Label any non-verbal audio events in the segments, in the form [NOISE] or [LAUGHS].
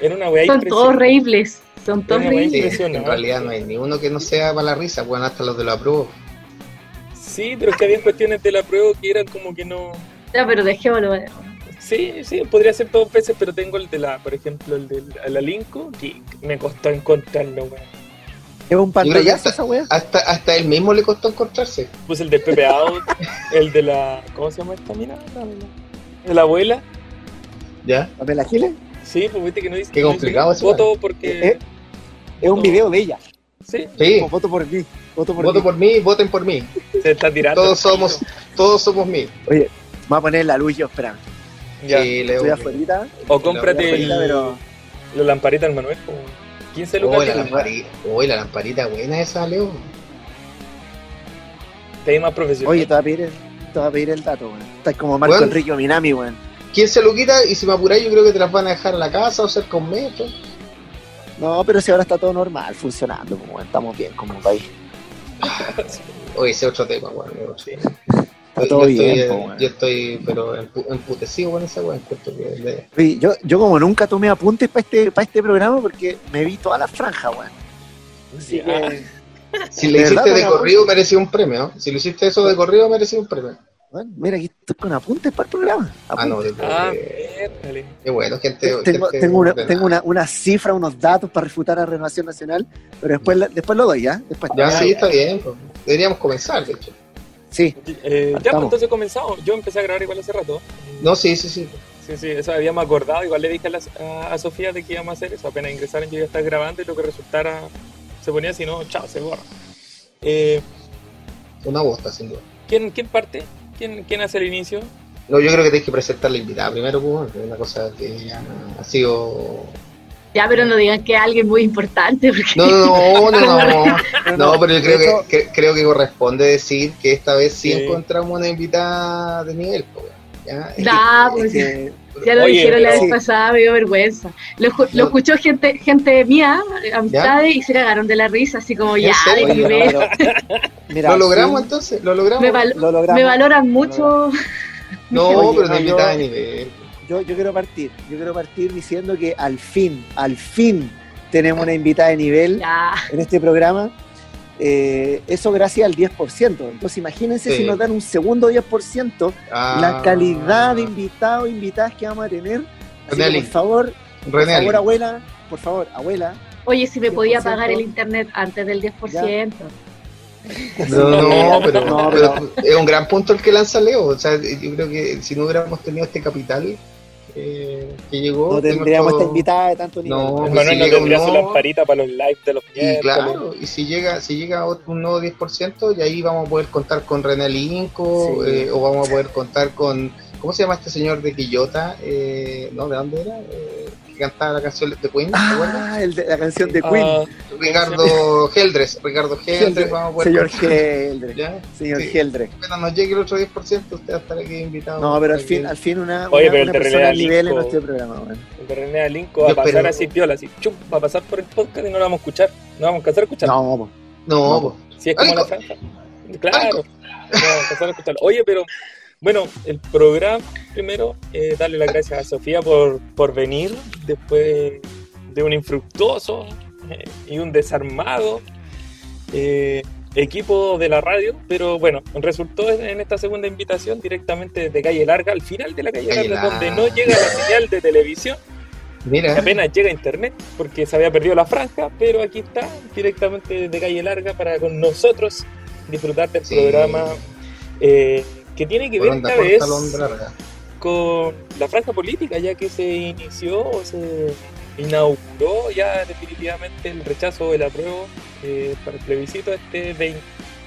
Era una weá Son todos reíbles. Son todos impresionante. en realidad no hay ni uno que no sea para la risa, bueno, hasta los de la prueba. Sí, pero es que había cuestiones de la prueba que eran como que no. Ya, pero dejémoslo. Sí, sí, podría ser dos veces, pero tengo el de la, por ejemplo, el de la Linko, que me costó encontrarlo, weón. Es un pantallazo hasta, esa weá. hasta, hasta él mismo le costó encontrarse. Puse el de Pepe Out, el de la. ¿Cómo se llama esta mina? La, la- de la abuela. ¿Ya? ¿Papel Agiles? Sí, pues viste que no dice. Qué no complicado dice eso, Voto porque. Eh, Es un video de ella. Sí, Sí, Como voto por mí. Voto por voto mí. por mí, voten por mí. se está tirando. Todos somos, todos somos mí. Oye, voy a poner la luz yo, espera. Ya. Sí, Leo. Estoy afuera. O cómprate el, afuera, pero. la lamparita del Manuel, como 15 lucas. Uy, la lamparita, uy, la lamparita buena esa, Leo. te hay más profesional. Oye, te voy a pedir el, te voy a pedir el dato, weón. Estás como Marco. Enrique Minami, weón. 15 luquitas y si me apuráis yo creo que te las van a dejar en la casa o cerca un metro. No, pero si ahora está todo normal, funcionando, pues, weón. Estamos bien como país. [LAUGHS] Oye, ese es otro tema, weón. otro. Sí. Está todo yo bien, estoy, po, weón. yo estoy, pero empu- emputecido con esa weón. encuentro que le- Oye, yo, yo como nunca tomé apuntes para este, para este programa porque me vi toda la franja, weón. Así Ya. que, Si le ¿De verdad, hiciste de corrido, merecía un premio. ¿no? Si lo hiciste eso de corrido, merecía un premio. Bueno, mira, aquí estoy con apuntes para el programa. Ah, no, de- Ah, de- qué bueno, gente. tengo, gente tengo, una, tengo una, una cifra, unos datos para refutar a Renovación Nacional, pero después, la- después lo doy, ¿ya? Después. Ya, sí, está bien. pues. Deberíamos comenzar, de hecho. Sí, Eh, ya, pues entonces comenzamos. Yo empecé a grabar igual hace rato. No, sí, sí, sí. Sí, sí, eso habíamos acordado. Igual le dije a, la- a- a Sofía de que íbamos a hacer eso. Apenas ingresaron, yo iba a estar grabando y lo que resultara se ponía así, no, chao, se borra. Eh, Una bosta, sin duda. ¿quién, ¿Quién parte? ¿Quién, ¿Quién hace el inicio? No, yo creo que tienes que presentar la invitada primero, pues, es una cosa que ya ha sido. Ya, pero no digan que es alguien muy importante. Porque... No, no, no, [LAUGHS] no, no. No, pero yo creo que, que- creo que corresponde decir que esta vez sí, Sí. encontramos una invitada de nivel, pues, ¿ya? es que- pues, es que- Ya lo Oye, dijeron la sí. vez pasada, me dio vergüenza. Lo, lo No. escuchó gente gente mía, amistades, y se cagaron de la risa, así como, ¿En ya, de [LAUGHS] mira, ¿Lo logramos sí, entonces? ¿Lo logramos? me, val- lo logramos. me valoran mucho. [LAUGHS] [LAUGHS] no, Oye, pero invitada yo- de nivel. Yo, yo quiero partir, yo quiero partir diciendo que al fin, al fin tenemos una invitada de nivel Ya, en este programa. Eh, eso gracias al 10%. Entonces imagínense Sí. si nos dan un segundo 10%, Ah, la calidad de invitados, invitadas que vamos a tener. Así que, René por favor, por favor, abuela, por favor, abuela. oye, si me podía 10%. pagar el internet antes del 10%. No, no, [LAUGHS] pero, No, pero es un gran punto el que lanza Leo. O sea, yo creo que si no hubiéramos tenido este capital eh, que llegó. No tendríamos esta invitada de tanto nivel. No, El pues Manuel si no tendría su lamparita para los lives de los Y claro, y si llega, si llega un nuevo 10%, y ahí vamos a poder contar con René Linco, Sí. eh, o vamos a poder contar con, ¿cómo se llama este señor de Quillota? Eh, ¿No? ¿De dónde era? Eh, que cantaba la canción de Queen. Ah, el de, la canción de Queen. Ah, Ricardo Heldres, Ricardo Heldres, vamos a poder señor contar. Heldre. ¿Ya? Señor Sí. Heldre. Apenas nos llegue el otro 10%, usted va a estar aquí invitado. No, pero al fin, que- al fin una, Oye, una, pero el una de persona nivel en nuestro programa. weón. el de René Alinco va a pasar espero- así piola, así, chup, va a pasar por el podcast y no lo vamos a escuchar. No vamos a alcanzar a escuchar. No, po. No, No. Si es como Alinco. la franja. Claro. No vamos a escucharlo. Oye, pero bueno, el programa, primero, eh, darle las gracias a Sofía por, por venir después de un infructuoso eh, y un desarmado eh, equipo de la radio, pero bueno, resultó en, esta segunda invitación directamente desde Calle Larga, al final de la Calle, Calle Larga, donde no llega la señal de televisión, Mira, apenas llega a internet, porque se había perdido la franja, pero aquí está, directamente desde Calle Larga, para con nosotros disfrutar del Sí. programa eh, que tiene que ver esta vez con la franja política, ya que se inició o se inauguró ya definitivamente el rechazo del apruebo eh, para el plebiscito este 20,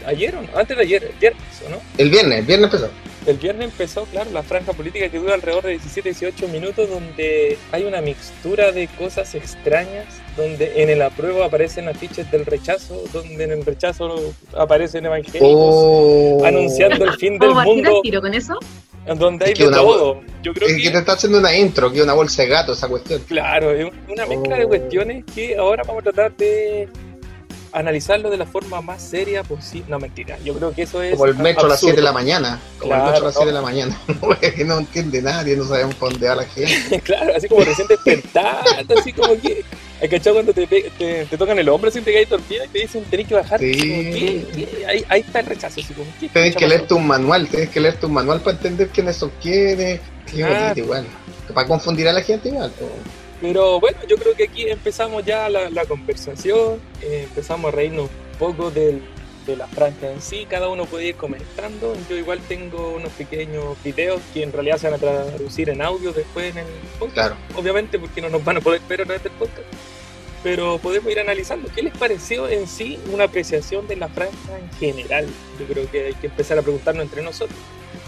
ayer o no, antes de ayer, el viernes, ¿o no? El viernes, el viernes empezó. El viernes empezó, claro, la franja política que dura alrededor de 17-18 minutos, donde hay una mixtura de cosas extrañas, donde en el apruebo aparecen afiches del rechazo, donde en el rechazo aparecen evangélicos Oh. anunciando el fin del ¿Vamos a partir mundo, tiro con eso? donde hay Es que de una todo. Yo creo Es que que, te está haciendo una intro, que es una bolsa de gato esa cuestión. claro, es una mezcla de Oh. cuestiones que ahora vamos a tratar de analizarlo de la forma más seria posible. No, mentira, yo creo que eso es. Como el metro a las absurdo. 7 de la mañana. Como el Claro, metro a las 7 de la mañana. [LAUGHS] que no entiende nadie, no sabemos para dónde va la gente. [LAUGHS] claro, así como recién despertado, así como que. ¿Hay cachado cuando te, te, te tocan el hombro sin te caes dormida y te dicen tenés que bajar? Sí. Como, ¿qué? ¿Qué? Ahí, ahí está el rechazo, así como, ¿qué Tienes chucha que leerte un manual, tienes que leerte un manual para entender quiénes son quiénes. Claro. igual. Para confundir a la gente igual. Pero bueno, yo creo que aquí empezamos ya la, la conversación, eh, empezamos a reírnos un poco del- de la franja en sí, cada uno puede ir comentando, yo igual tengo unos pequeños videos que en realidad se van a traducir en audio después en el podcast, Claro. obviamente porque no nos van a poder ver a través del podcast, pero podemos ir analizando qué les pareció en sí una apreciación de la franja en general, yo creo que hay que empezar a preguntarnos entre nosotros.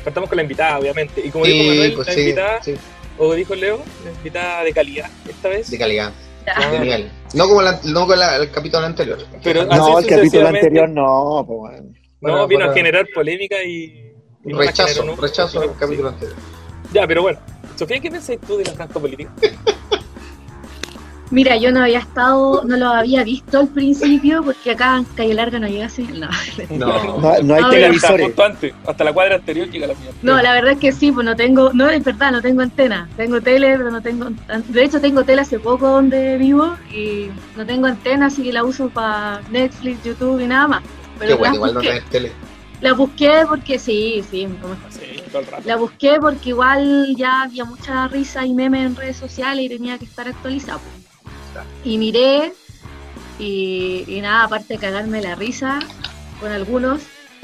Partamos con la invitada, obviamente, y como dijo Sí, Manuel, pues la sí, invitada, sí, o dijo Leo, la invitada de calidad esta vez. de calidad, Ah. de nivel. No como, la- no como la- el capítulo anterior. Pero No, el capítulo anterior no, pues bueno. No, Bueno, vino para- a generar polémica y. y no la rechazo, generó, ¿no? rechazo al Sí. capítulo anterior. Ya, pero bueno. Sofía, ¿qué pensás tú de la franja política? [LAUGHS] Mira, yo no había estado, no lo había visto al principio porque acá en Calle Larga no llega así. No, [LAUGHS] No. No, no hay No, Hasta, televisores. justo antes, hasta la cuadra anterior llega la mía. no, la verdad es que sí, pues no tengo, no es verdad, no tengo antena. Tengo tele, pero no tengo. De hecho, tengo tele hace poco donde vivo y no tengo antena, así que la uso para Netflix, YouTube y nada más. Pero Qué bueno, igual no tenés tele. la busqué porque sí, sí, no me Sí, todo el rato. La busqué porque igual ya había mucha risa y memes en redes sociales y tenía que estar actualizado. Y miré y, nada, aparte de cagarme la risa con algunos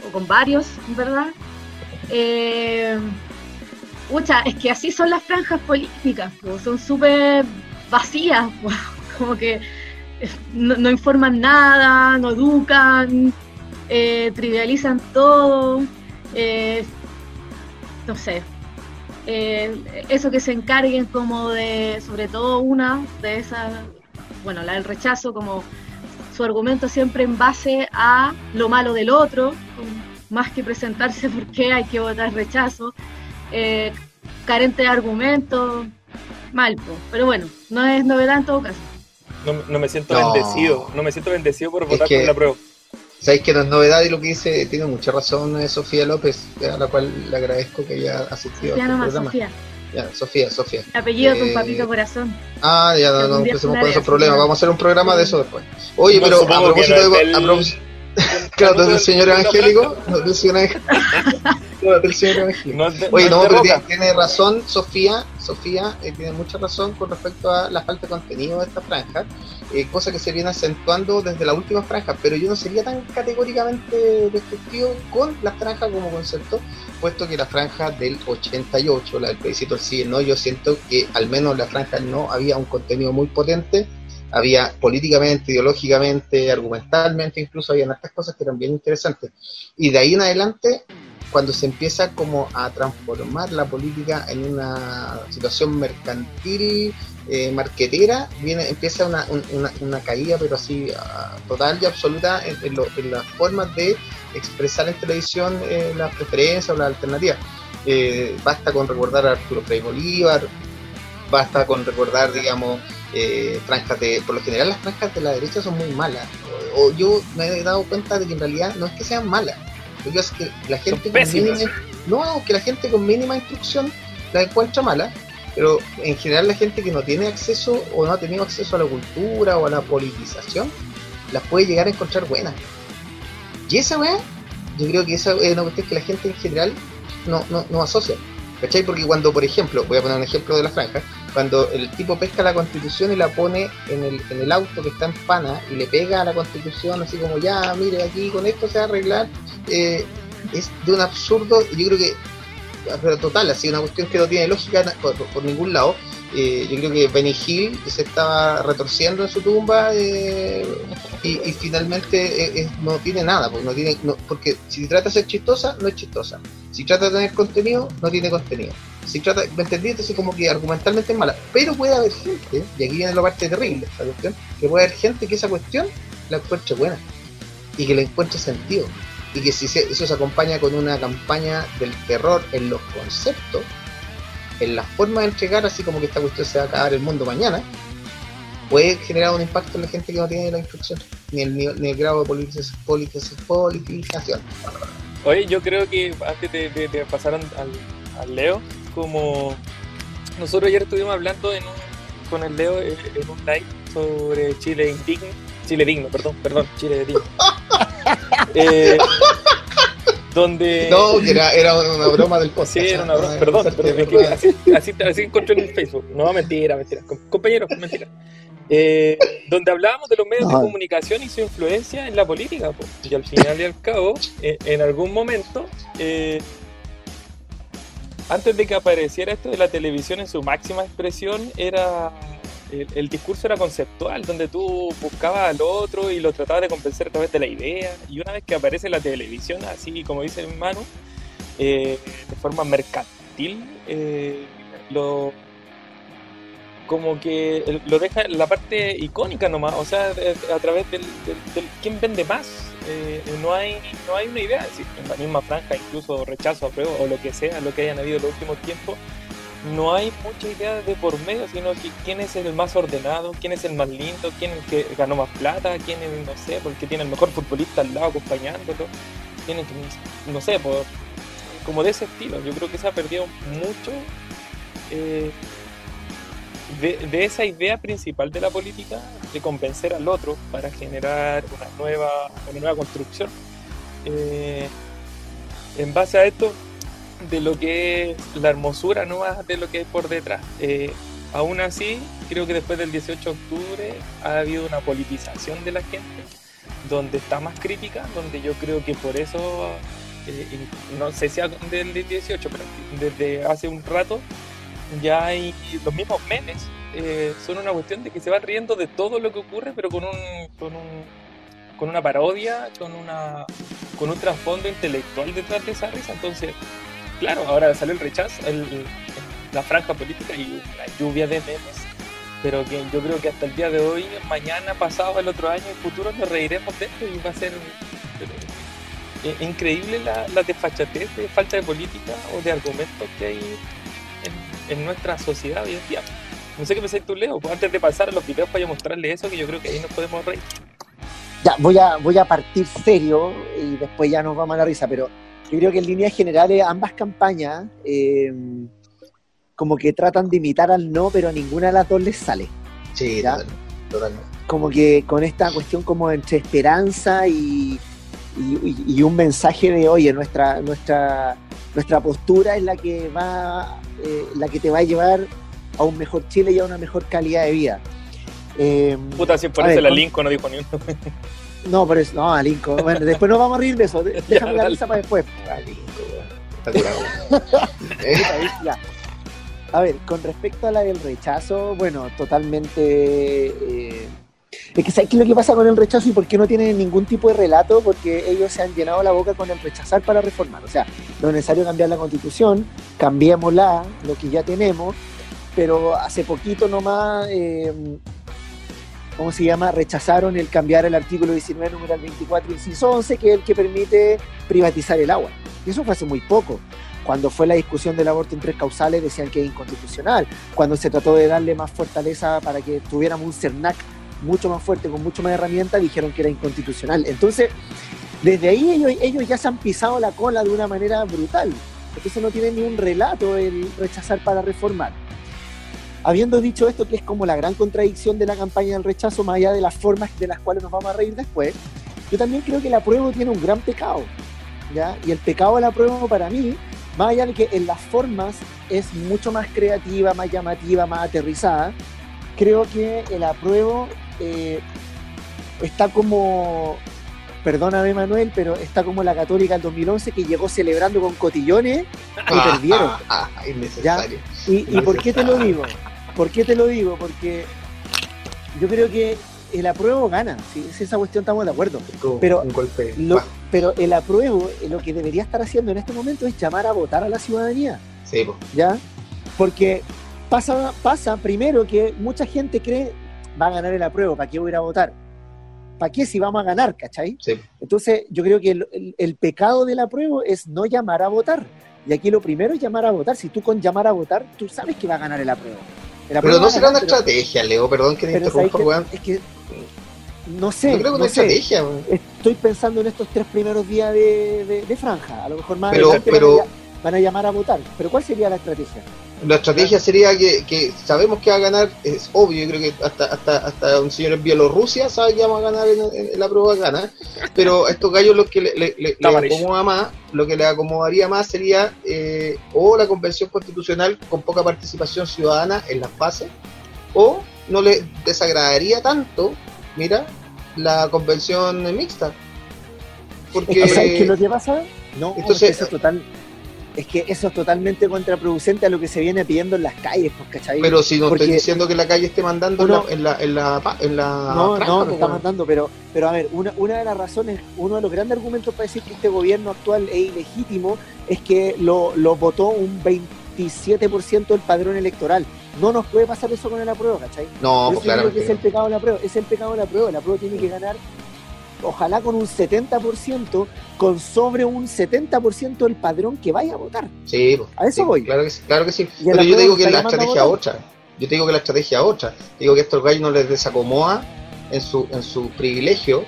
o con varios, verdad. Eh, pucha, es que así son las franjas políticas, po, son súper vacías, [LAUGHS] como que eh, no, no informan nada, no educan, eh, trivializan todo. eh, no sé, eh, eso que se encarguen como de, sobre todo una de esas, bueno, la del rechazo, como su argumento siempre en base a lo malo del otro, más que presentarse [LAUGHS] por qué hay que votar rechazo, eh, carente de argumentos, mal, pero bueno, no es novedad en todo caso. No, no me siento No. bendecido. No me siento bendecido por Es votar que- por la prueba. Sabéis que no es novedad y lo que dice tiene mucha razón eh, Sofía López, a la cual le agradezco que haya asistido Ya a este programa. Sofía. Ya, Sofía, Sofía. El apellido de Eh, un papito corazón. Ah, ya no, no empecemos con esos problemas. Vamos a hacer un programa de eso después. Oye, No, pero a propósito de. del- a propósito- [LAUGHS] [LAUGHS] claro, del señor evangélico. No, del señor evangélico. Oye, no, pero tiene razón Sofía, Sofía eh, tiene mucha razón con respecto a la falta de contenido de esta franja, eh, cosa que se viene acentuando desde la última franja, pero yo no sería tan categóricamente destructivo con la franja como concepto, puesto que la franja del 88, la del plebiscito del sí no, yo siento que al menos en la franja no había un contenido muy potente, había políticamente, ideológicamente, argumentalmente, incluso había estas cosas que eran bien interesantes. Y de ahí en adelante cuando se empieza como a transformar la política en una situación mercantil, eh, marquetera, viene, empieza una, un- una, caída, pero así ah, total y absoluta en, lo- en las formas de expresar en televisión eh, las preferencias o las alternativas. Eh, basta con recordar a Arturo Frei Bolívar, basta con recordar, digamos, eh, franjas de, por lo general las franjas de la derecha son muy malas. O yo me he dado cuenta de que en realidad no es que sean malas, lo que pasa es que la gente con mínima, no, que la gente con mínima instrucción la encuentra mala, pero en general la gente que no tiene acceso o no ha tenido acceso a la cultura o a la politización, las puede llegar a encontrar buenas. Y esa weá, yo creo que esa es una cuestión que la gente en general no, no, no asocia. ¿Cachai? Porque cuando, por ejemplo, voy a poner un ejemplo de la franja, cuando el tipo pesca la constitución y la pone en el, en el auto que está en pana y le pega a la constitución así como ya, mire, aquí con esto se va a arreglar, eh, es de un absurdo, yo creo que, pero total, así una cuestión que no tiene lógica por, ningún lado. Eh, yo creo que Benny Hill se estaba retorciendo en su tumba eh, y, finalmente no tiene nada, porque, no tiene, no- porque si trata de ser chistosa, no es chistosa. Si trata de tener contenido, no tiene contenido. Si trata, ¿me entendí? Entonces como que argumentalmente es mala. Pero puede haber gente, y aquí viene la parte terrible esta cuestión, que puede haber gente que esa cuestión la encuentre buena y que le encuentre sentido. Y que si eso se acompaña con una campaña del terror en los conceptos, en la forma de entregar, así como que esta cuestión se va a acabar el mundo mañana, puede generar un impacto en la gente que no tiene la instrucción. ni el, ni, el grado de politiz- politiz- politización. Oye, yo creo que antes de, de- pasar al, al Leo, como nosotros ayer estuvimos hablando en un- con el Leo eh, en un live sobre Chile indigno, Chile digno, perdón, perdón, Chile digno. [LAUGHS] Eh, donde No, que era, era una broma del podcast. Sí, era una broma, perdón, [LAUGHS] perdón, es que así, así, así encontré en el Facebook. No, mentira, mentira. Com- Compañeros, mentira. Eh, donde hablábamos de los medios No. de comunicación y su influencia en la política. po. Y al final y al cabo, eh, en algún momento, eh, antes de que apareciera esto de la televisión en su máxima expresión, era el, discurso era conceptual, donde tú buscabas al otro y lo tratabas de convencer a través de la idea. Y una vez que aparece la televisión, así como dice Manu, eh, de forma mercantil, eh, lo como que lo deja la parte icónica nomás, o sea, a través del, del- quién vende más. Eh, no hay no hay una idea, en la misma franja, incluso rechazo, apruebo o lo que sea, lo que hayan habido en los últimos tiempos, no hay mucha idea de por medio, sino que quién es el más ordenado, quién es el más lindo, quién es el que ganó más plata, quién es, no sé, porque tiene el mejor futbolista al lado acompañándolo, tiene que, no sé, por, como de ese estilo. Yo creo que se ha perdido mucho eh, de, de esa idea principal de la política, de convencer al otro para generar una nueva, una nueva construcción. Eh, en base a esto, de lo que es la hermosura no más de lo que hay por detrás. Eh, aún así, creo que después del 18 de octubre ha habido una politización de la gente, donde está más crítica, donde yo creo que por eso, eh, no sé si del 18, pero desde hace un rato ya hay los mismos memes, eh, son una cuestión de que se van riendo de todo lo que ocurre, pero con un, con un con una parodia, con una con un trasfondo intelectual detrás de esa risa. Entonces, claro, ahora salió el rechazo, el- la franja política y la lluvia de memes, pero que yo creo que hasta el día de hoy, mañana, pasado, el otro año, el futuro, nos reiremos de esto y va a ser eh, increíble la, la desfachatez de falta de política o de argumentos que hay en, en nuestra sociedad hoy en día. No sé qué pensáis tú, Leo, pues antes de pasar a los videos para mostrarle eso, que yo creo que ahí nos podemos reír. Ya, voy a, voy a partir serio y después ya nos vamos a la risa, pero yo creo que en líneas generales ambas campañas eh, como que tratan de imitar al no, pero a ninguna de las dos les sale. Sí, ¿Ya? total- totalmente. Como que con esta cuestión como entre esperanza y, y, y un mensaje de, oye, nuestra, nuestra, nuestra postura es la que va, eh, la que te va a llevar a un mejor Chile y a una mejor calidad de vida. Eh, Puta, si por eso la con- Lincoln no dijo ni uno. [LAUGHS] no, pero es, no, Alinco. Bueno, después nos vamos a reír de eso. [LAUGHS] Déjame la risa para después. Está curado. [LAUGHS] Eh. A ver, con respecto a la del rechazo, bueno, totalmente. eh, es que ¿sabes qué es lo que pasa con el rechazo y por qué no tienen ningún tipo de relato? Porque ellos se han llenado la boca con el rechazar para reformar. O sea, no es necesario cambiar la constitución, cambiémosla, lo que ya tenemos, pero hace poquito nomás, eh, ¿cómo se llama? Rechazaron el cambiar el artículo 19, número 24, inciso 11, que es el que permite privatizar el agua. Y eso fue hace muy poco. Cuando fue la discusión del aborto en tres causales decían que es inconstitucional. Cuando se trató de darle más fortaleza para que tuviéramos un CERNAC mucho más fuerte, con mucho más herramientas, dijeron que era inconstitucional. Entonces, desde ahí ellos, ellos ya se han pisado la cola de una manera brutal. Entonces no tienen ni un relato el rechazar para reformar. Habiendo dicho esto, que es como la gran contradicción de la campaña del rechazo, más allá de las formas de las cuales nos vamos a reír después, yo también creo que el apruebo tiene un gran pecado. ¿ya? Y el pecado del apruebo para mí, más allá de que en las formas es mucho más creativa, más llamativa, más aterrizada, creo que el apruebo eh, está como, perdóname Manuel, pero está como la católica del 2011 que llegó celebrando con cotillones y perdieron. [LAUGHS] Ah, ah, innecesario. ¿Y, y por qué te lo digo? [LAUGHS] ¿Por qué te lo digo? Porque yo creo que el apruebo gana, si es esa cuestión estamos de acuerdo. Pero un golpe. Lo- pero el apruebo eh, lo que debería estar haciendo en este momento es llamar a votar a la ciudadanía, Sí, po. ¿ya? Porque pasa, pasa primero que mucha gente cree va a ganar el apruebo, ¿para qué voy a ir a votar? ¿Para qué si vamos a ganar, cachai? Sí. Entonces, yo creo que el, el- el pecado del apruebo es no llamar a votar. Y aquí lo primero es llamar a votar. Si tú con llamar a votar, tú sabes que va a ganar el apruebo. Pero no será una pero- estrategia, Leo, perdón que te pero ¿sabes interrumpa, weón. Es que No sé. Yo creo que no una sé. estrategia, weón. Estoy pensando en estos tres primeros días de, de- de franja. A lo mejor más Pero- pero- van, a, ll- van a llamar a votar. Pero ¿cuál sería la estrategia? La estrategia sería que, que sabemos que va a ganar, es obvio, yo creo que hasta, hasta, hasta un señor en Bielorrusia sabe que vamos a ganar en, en- en la prueba gana, pero a estos gallos lo que le, le- le- Está le amarillo. acomoda más, lo que le acomodaría más sería eh, o la convención constitucional con poca participación ciudadana en las bases, o no le desagradaría tanto, mira, la convención mixta. Porque [LAUGHS] ¿sabes qué es lo que pasa? No, Entonces- es total. Es que eso es totalmente contraproducente a lo que se viene pidiendo en las calles, pues, ¿cachai? pero si no Porque- estoy diciendo que la calle esté mandando en Uno- la, en la, en la, en la No, franja, no, no está mandando, pero, pero a ver, una, una de las razones, uno de los grandes argumentos para decir que este gobierno actual es ilegítimo es que lo, lo votó un 27% del padrón electoral. No nos puede pasar eso con el apruebo, ¿cachai? No, Por pues es el pecado de la prueba, es el pecado de la prueba, la prueba tiene que ganar ojalá con un 70%, con sobre un 70% del padrón que vaya a votar. Sí, pues, A eso sí, voy. Claro que sí. Claro que sí. Pero yo te digo que la estrategia votar. otra. Yo te digo que la estrategia otra. Digo que estos gallos no les desacomoda en su, en su privilegio,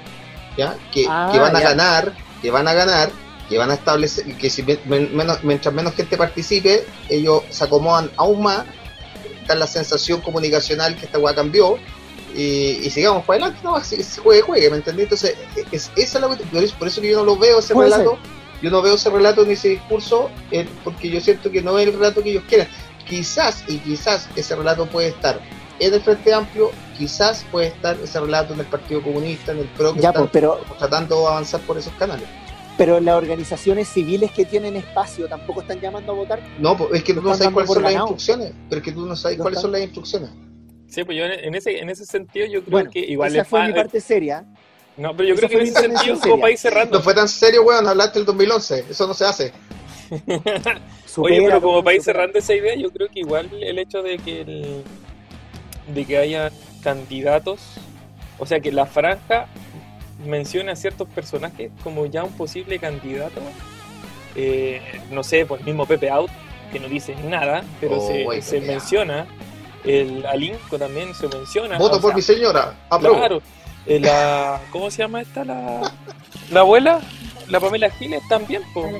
¿ya? Que, Ah, que van a ya. ganar, que van a ganar, que van a establecer, que si men- men- menos, mientras menos gente participe, ellos se acomodan aún más, está la sensación comunicacional que esta weá cambió, y, y sigamos para adelante, no, si, si juegue, juegue, ¿me entendí? Entonces, es, esa es la por eso, que yo no lo veo ese relato, yo no veo ese relato ni ese discurso, eh, porque yo siento que no es el relato que ellos quieren. Quizás, y quizás ese relato puede estar en el Frente Amplio, quizás puede estar ese relato en el Partido Comunista, en el PRO, que Ya, están pues, pero, tratando de avanzar por esos canales. pero las organizaciones civiles que tienen espacio tampoco están llamando a votar. No, pues, es que Lo no sabes cuáles son las instrucciones, pero es que tú no sabes cuáles están- son las instrucciones. Sí, pues yo en ese, en ese sentido yo creo Bueno, que igual esa es fue mi parte seria. No, pero yo esa creo que en ese sentido como país cerrando. No fue tan serio, weón, hablaste del 2011, eso no se hace. [LAUGHS] Oye, pero como país supera. cerrando esa idea, yo creo que igual el hecho de que el- de que haya candidatos, o sea, que la franja mencione a ciertos personajes como ya un posible candidato, eh, no sé, pues el mismo Pepe Out, que no dice nada, pero Oh, se, menciona, el Alinco también se menciona. Voto o por sea, mi señora, apruebo. Claro, eh, la, ¿cómo se llama esta? La, la abuela, la Pamela Giles también, pues,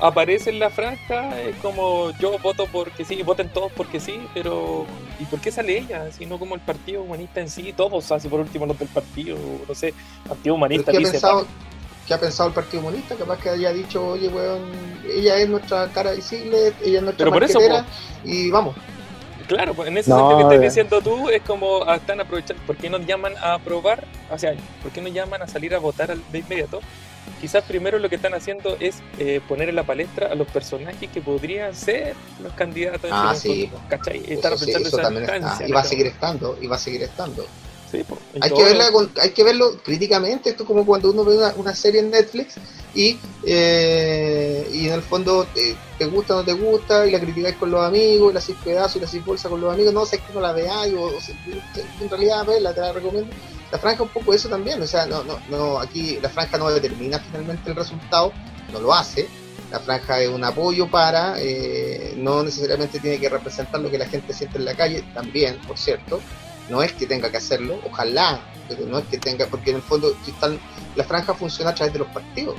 aparece en la franja, es como yo voto porque sí, voten todos porque sí, pero ¿y por qué sale ella? Si no como el Partido Humanista en sí, todos, así por último los del partido, no sé, Partido Humanista ¿qué, ha dice, pensado, ¿Qué ha pensado el Partido Comunista? Capaz que haya dicho, oye, weón, ella es nuestra cara visible, ella es nuestra Pero por eso, y vamos. Claro, pues en ese No, sentido que estás diciendo tú es como ah, están aprovechando, ¿por qué nos llaman a aprobar? O sea, ¿por qué nos llaman a salir a votar de inmediato? Quizás primero lo que están haciendo es eh, poner en la palestra a los personajes que podrían ser los candidatos. Ah, sí, ¿Cachai? Eso, Estar sí, pensando eso esa también está, y va a seguir estando, y va a seguir estando. Sí, pues, Hay que, verla con- hay que verlo críticamente, esto es como cuando uno ve una, una serie en Netflix y, eh, y en el fondo te, te gusta o no te gusta y la criticáis con los amigos, y la hacéis pedazo y la hacéis bolsa con los amigos, no sé que no la veáis o, o sea, en realidad verla, te la recomiendo. La franja un poco eso también, o sea, no, no, no, aquí la franja no determina finalmente el resultado, no lo hace. La franja es un apoyo para, eh, no necesariamente tiene que representar lo que la gente siente en la calle, también, por cierto, no es que tenga que hacerlo, ojalá, pero no es que tenga, porque en el fondo si están, la franja funciona a través de los partidos.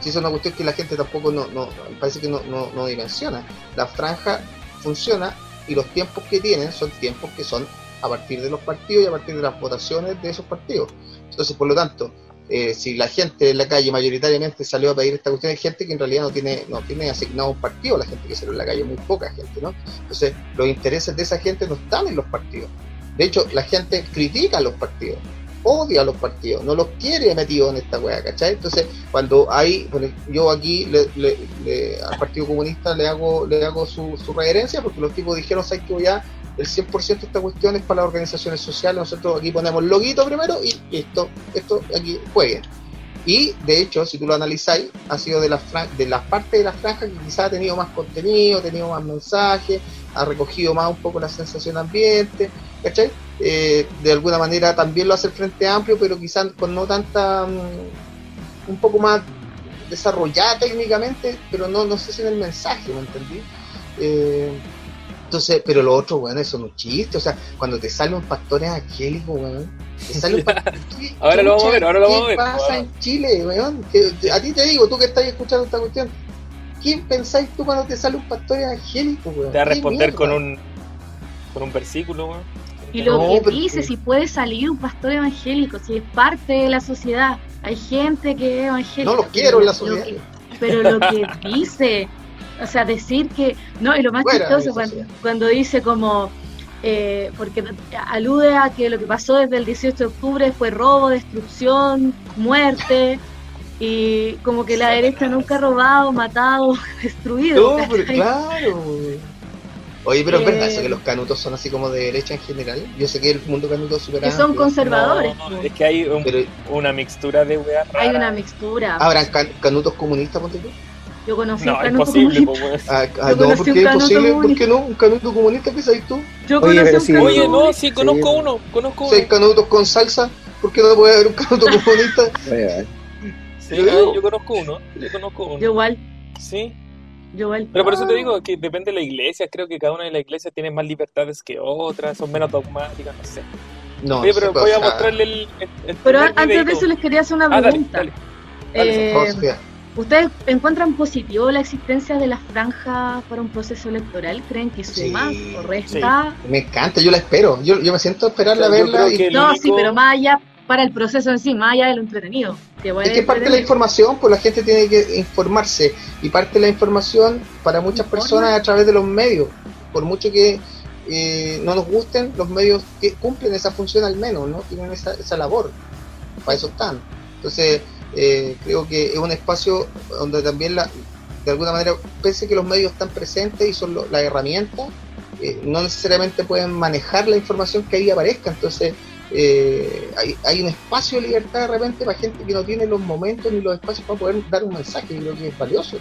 Si es una cuestión que la gente tampoco no, no parece que no, no, no dimensiona. La franja funciona y los tiempos que tienen son tiempos que son a partir de los partidos y a partir de las votaciones de esos partidos. Entonces, por lo tanto, eh, si la gente en la calle mayoritariamente salió a pedir esta cuestión, hay gente que en realidad no tiene, no tiene asignado un partido, la gente que salió en la calle, muy poca gente, ¿no? Entonces, los intereses de esa gente no están en los partidos. De hecho, la gente critica a los partidos, odia a los partidos, no los quiere metidos en esta weá, ¿cachai? Entonces, cuando hay, bueno, yo aquí le- le- le- al Partido Comunista le hago, le hago su, su reverencia porque los tipos dijeron, ¿sabes que ya el 100% de esta cuestión es para las organizaciones sociales, nosotros aquí ponemos loguito primero y listo, esto aquí juegue. Y de hecho, si tú lo analizáis, ha sido de las de las partes de la franja que quizás ha tenido más contenido, ha tenido más mensajes, ha recogido más un poco la sensación ambiente, ¿cachai? Eh, de alguna manera también lo hace el Frente Amplio, pero quizás con no tanta, mm, un poco más desarrollada técnicamente, pero no, no sé si en el mensaje, ¿me entendí? Eh, entonces, pero lo otro, weón, eso no es un chiste, o sea, cuando te sale un pastor evangélico, weón, te sale un [LAUGHS] pa- Ahora lo vamos a ver, ahora lo vamos a ver. ¿Qué pasa en Chile, weón? Que- a ti te digo, tú que estás escuchando esta cuestión, ¿quién pensáis tú cuando te sale un pastor evangélico, weón? Te va a ¿Qué responder mierda? con un, con un versículo, weón. Y lo No, que pero- dice, si puede salir un pastor evangélico, si es parte de la sociedad, hay gente que es evangélica. No los pero quiero en la lo sociedad. que- pero lo que dice, o sea, decir que, no, y lo más chistoso cuando, dice como, eh, porque alude a que lo que pasó desde el 18 de octubre fue robo, destrucción, muerte, y como que la derecha nunca ha robado, matado, [LAUGHS] destruido. No, pero claro. Oye, pero es Eh, verdad eso que los canutos son así como de derecha en general. Yo sé que el mundo canuto es súper Que son conservadores. No, po. es que hay un- Pero una mixtura de weas Hay una mixtura. ¿habrán can- canutos comunistas, ponte tú? Yo conocí No, un es canuto posible, comunista. Ah, ah, Yo no, porque un es canuto imposible. ¿Por comunista. qué no? ¿Un canuto comunista qué sabes tú? Yo Oye, conocí un sí. canuto Oye, no, sí, conozco Sí. uno, conozco uno. hay canutos con salsa, ¿por qué no puede haber un canuto [LAUGHS] comunista? Sí, Yo conozco uno, yo conozco uno. Yo igual, Sí, yo igual. pero por eso te Ah. digo que depende de la iglesia. Creo que cada una de las iglesias tiene más libertades que otras, son menos dogmáticas, no sé. No, Oye, pero voy a mostrarle el. el- el Pero antes de eso les quería hacer una Ah, dale, pregunta. dale. Eh, por favor, Sofía. ¿Ustedes encuentran positivo la existencia de la franja para un proceso electoral? ¿Creen que suma Sí, o resta? Me encanta, yo la espero. Yo, yo me siento a esperarla a O sea, yo verla. y- No, único- sí, pero más allá para el proceso en sí, más allá de lo entretenido. Que Es que parte de la información, pues la gente tiene que informarse. Y parte de la información para muchas personas es a través de los medios. Por mucho que eh, no nos gusten, los medios que cumplen esa función al menos, ¿no? Tienen esa, esa labor. Para eso están. Entonces, eh, creo que es un espacio donde también, la, de alguna manera, pese que los medios están presentes y son lo- la herramienta, eh, no necesariamente pueden manejar la información que ahí aparezca. Entonces, eh, hay, hay un espacio de libertad de repente para gente que no tiene los momentos ni los espacios para poder dar un mensaje. Yo creo que es valioso.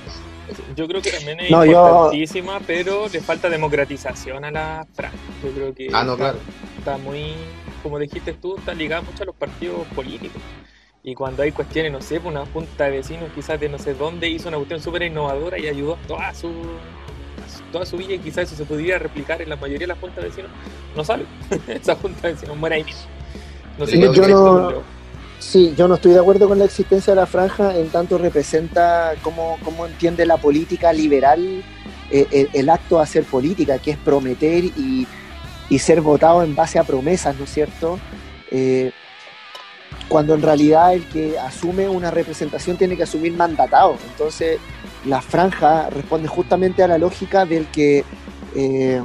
Yo creo que también es No, yo- importantísima, pero le falta democratización a la franja. Yo creo que Ah, no, está, claro. está muy, como dijiste tú, está ligada mucho a los partidos políticos. Y cuando hay cuestiones, no sé, pues una junta de vecinos quizás de no sé dónde hizo una cuestión súper innovadora y ayudó a toda su, toda su villa y quizás eso se pudiera replicar en la mayoría de las juntas de vecinos, no sale. [LAUGHS] Esa junta de vecinos muere ahí mismo. No sé Sí, qué yo no-. Sí, yo no estoy de acuerdo con la existencia de la franja, en tanto representa cómo, cómo entiende la política liberal eh, el, el acto de hacer política, que es prometer y, y ser votado en base a promesas, ¿no es cierto? Eh, cuando en realidad el que asume una representación tiene que asumir mandatado. Entonces, la franja responde justamente a la lógica del que eh,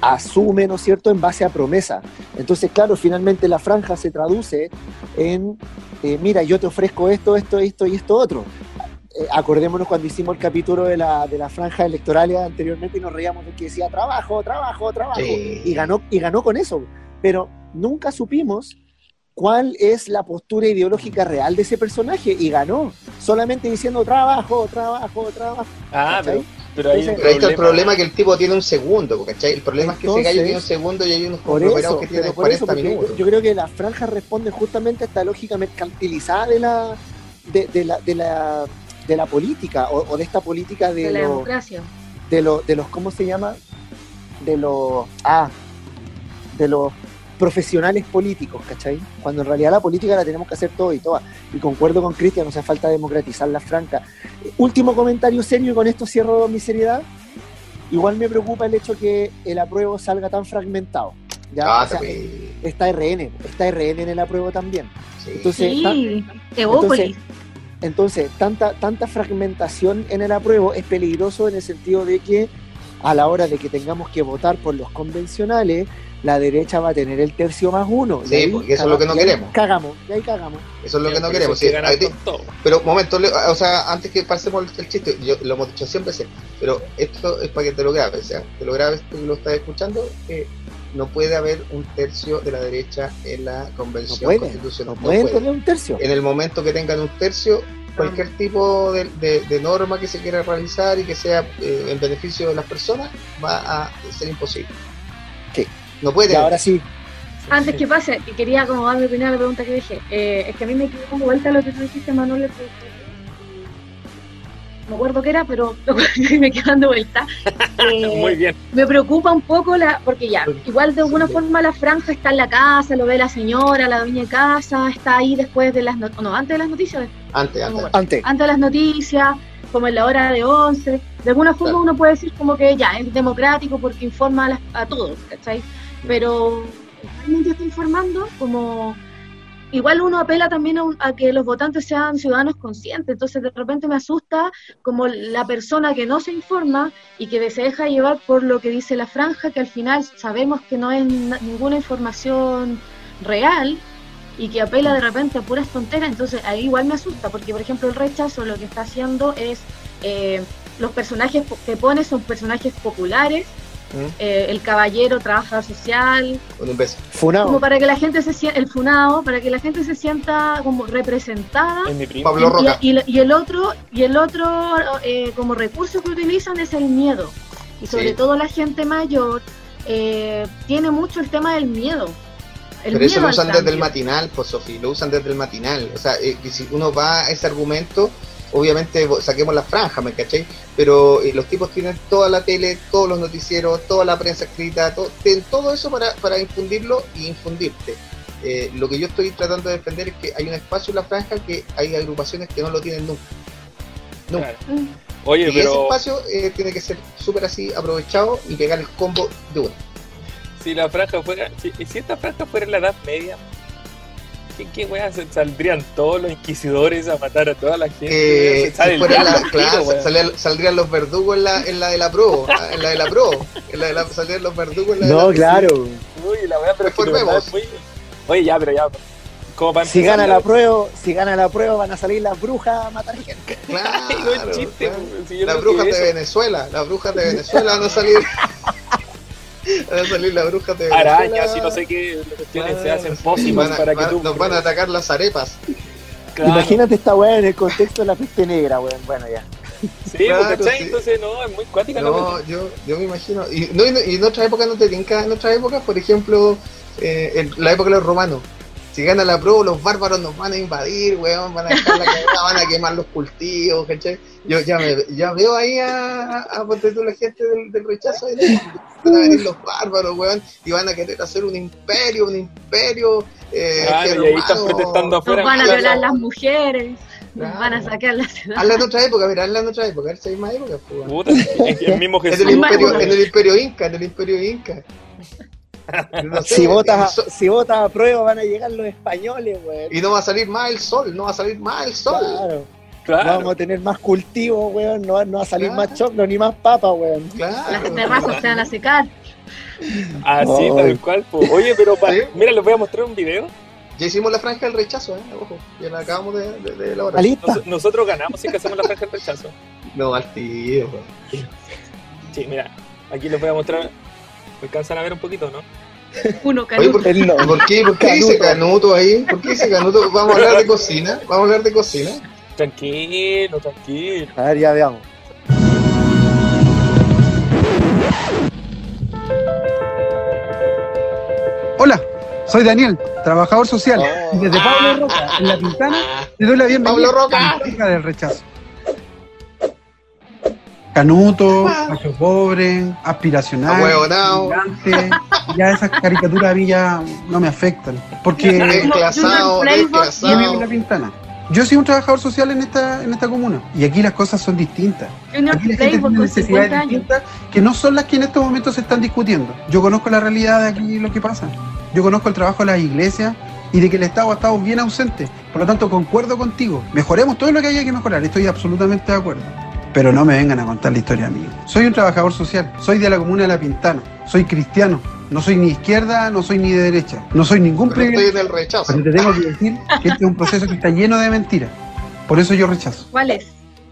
asume, ¿no es cierto?, en base a promesa. Entonces, claro, finalmente la franja se traduce en, eh, mira, yo te ofrezco esto, esto, esto y esto otro. Eh, acordémonos cuando hicimos el capítulo de la, de la franja electoral anteriormente y nos reíamos de que decía trabajo, trabajo, trabajo. Sí. Y, ganó, y ganó con eso. Pero nunca supimos cuál es la postura ideológica real de ese personaje y ganó. Solamente diciendo trabajo, trabajo, trabajo. Ah, ¿cachai? pero, pero hay un Entonces- Pero ahí está el problema que el tipo tiene un segundo, ¿cachai? El problema es que ese gallo tiene un segundo y hay unos conglomerados que tienen pero por eso 40 porque minutos. yo, yo creo que la franja responde justamente a esta lógica mercantilizada de la, de, de la, de la, de la política o, o de esta política de, de la lo- democracia. de, lo- de los, ¿cómo se llama? De los, ah, de los profesionales políticos, ¿cachai? Cuando en realidad la política la tenemos que hacer todo y todas. Y concuerdo con Cristian, o sea, falta democratizar la franca. Último comentario serio y con esto cierro mi seriedad. Igual me preocupa el hecho que el apruebo salga tan fragmentado. ¿ya? Ah, O sea, está RN, está RN en el apruebo también. Sí. Entonces, Sí, Evópolis. Entonces, tanta, tanta fragmentación en el apruebo es peligroso en el sentido de que a la hora de que tengamos que votar por los convencionales, la derecha va a tener el tercio más uno. Sí, porque eso es lo que no queremos. Cagamos, y ahí cagamos. Eso es lo que no queremos. que sí. te-. Pero, momento, o sea, antes que pasemos el chiste, yo lo hemos dicho siempre, sí, pero esto es para que te lo grabes, o sea, te lo grabes tú que lo estás escuchando, que no puede haber un tercio de la derecha en la No convención constitucional. no puede. tener un tercio. En el momento que tengan un tercio, cualquier tipo de, de- de norma que se quiera realizar y que sea eh, en beneficio de las personas va a ser imposible. Sí. No puede Y ahora sí, Antes que pase, que quería como dar mi opinión a la pregunta que dije. Eh, es que a mí me quedó como vuelta lo que tú dijiste, Manuel. no me acuerdo qué era, pero [LAUGHS] me quedo dando vuelta. [LAUGHS] Eh, Muy bien. me preocupa un poco la, porque ya, igual de alguna forma la franja está en la casa, lo ve la señora, la dueña de casa, está ahí después de las no, no antes de las noticias, Antes, antes. Antes. antes de las noticias, como en la hora de 11. De alguna forma Claro. uno puede decir como que ya, es democrático porque informa a, las- a todos, ¿cachai? Pero realmente está informando como... Igual uno apela también a, un- a que los votantes sean ciudadanos conscientes, entonces de repente me asusta como la persona que no se informa y que se deja llevar por lo que dice la franja, que al final sabemos que no es na- ninguna información real, y que apela de repente a puras tonteras, entonces ahí igual me asusta, porque por ejemplo el rechazo lo que está haciendo es, eh, los personajes que pone son personajes populares, ¿Mm? eh, el caballero trabaja social, Con un beso. como para que la gente se sienta, el funado, para que la gente se sienta como representada. Es mi primo. Pablo Y, Roca. y- y el otro, y el otro eh, como recurso que utilizan es el miedo. Y sobre Sí. todo la gente mayor eh, tiene mucho el tema del miedo. El Pero eso lo usan desde el matinal, pues Sofi, lo usan desde el matinal. O sea, eh, que si uno va a ese argumento, obviamente saquemos la franja, ¿me cachai? Pero eh, los tipos tienen toda la tele, todos los noticieros, toda la prensa escrita, to- tienen todo eso para, para infundirlo y infundirte. Eh, lo que yo estoy tratando de defender es que hay un espacio en la franja que hay agrupaciones que no lo tienen nunca. Nunca. Claro. Mm. Oye, Y ese pero espacio eh, tiene que ser súper así aprovechado y pegar el combo de uno. si la franja fuera, si, si esta franja fuera en la Edad Media, ¿qué, qué weá se- saldrían todos los inquisidores a matar a toda la gente? Eh, si fuera la- tiro, claro, salían- saldrían los verdugos en la, en la de la pro, ah, en la de la pro, en la de la, salían los verdugos en la de No, la claro. Uy, la weá, pero es que verdad Oye, ya, pero ya. Como para Si gana la prueba, si gana la prueba van a salir las brujas a matar gente. Claro, [LAUGHS] no es chiste, claro. si Las brujas de eso- Venezuela, las brujas de Venezuela van a salir. [LAUGHS] van a salir las brujas de arañas y no sé qué cuestiones se hacen a- para que van- tú. nos van a atacar las arepas. Claro. Imagínate esta weá en el contexto de la peste negra, weón. Bueno, ya. Sí, Claro, porque ¿cachai? sí. Entonces, no, es muy cuática la No, cuestión. yo, yo me imagino. Y, no, y, y en otra época no te tinca, en otra época, por ejemplo, eh, en la época de los romanos. Si gana la pro, los bárbaros nos van a invadir, weón, van a dejar la cagada, [LAUGHS] van a quemar los cultivos, ¿cachai? Yo ya, me, ya veo ahí a, a, a la gente del, del rechazo, van a venir los bárbaros, weón, y van a querer hacer un imperio, un imperio. Eh, Claro, y ahí están protestando afuera. Nos van a violar las mujeres, nos Claro. van a sacar la ciudad. Hazla en otra época, mira, hazla en otra época, a ver si hay más época, pues, el mismo [LAUGHS] En Jesús. el, Más imperio, en el imperio inca, en el imperio inca. No sé, Si votas, so- a, si votas a prueba van a llegar los españoles, weón. y no va a salir más el sol, no va a salir más el sol. Claro. Claro. Vamos a tener más cultivos, weón. No, no va a salir Claro. más choclo ni más papa, weón. Claro. Las terrazas se van a secar. Así, tal cual. po. Oye, pero pa- Sí. mira, les voy a mostrar un video. Ya hicimos la franja del rechazo, ¿eh? Ojo, ya la acabamos de, de, de elaborar. Nos- nosotros ganamos si que hacemos la franja del rechazo. No, al tío, weón. Sí, mira, aquí les voy a mostrar. ¿Me alcanzan a ver un poquito, no? Uno, Oye, ¿por, canuto. No. ¿por qué, por qué dice Canuto ahí? ¿Por qué dice Canuto? Vamos a hablar de cocina. Vamos a hablar de cocina. Tranquilo, tranquilo. A ver, ya veamos. Hola, soy Daniel, trabajador social. Oh. Y desde Pablo Roca, en La Pintana, te doy la bienvenida Pablo Roca. a la del rechazo. Canuto, macho pobre, aspiracional, gigante, ya esas caricaturas a mí ya no me afectan. Porque Desclasado, desclasado. La Pintana. Yo soy un trabajador social en esta, en esta comuna y aquí las cosas son distintas. Junior Aquí la gente tiene necesidades 50 años. distintas que no son las que en estos momentos se están discutiendo. Yo conozco la realidad de aquí lo que pasa. Yo conozco el trabajo de las iglesias y de que el Estado ha estado bien ausente. Por lo tanto, concuerdo contigo. Mejoremos todo lo que haya que mejorar. Estoy absolutamente de acuerdo. Pero no me vengan a contar la historia mía. Soy un trabajador social. Soy de la comuna de La Pintana. Soy cristiano. No soy ni izquierda, no soy ni de derecha. No soy ningún Pero estoy privilegiado. en el rechazo. Pero te tengo que decir que este es un proceso que está lleno de mentiras. Por eso yo rechazo. ¿Cuáles?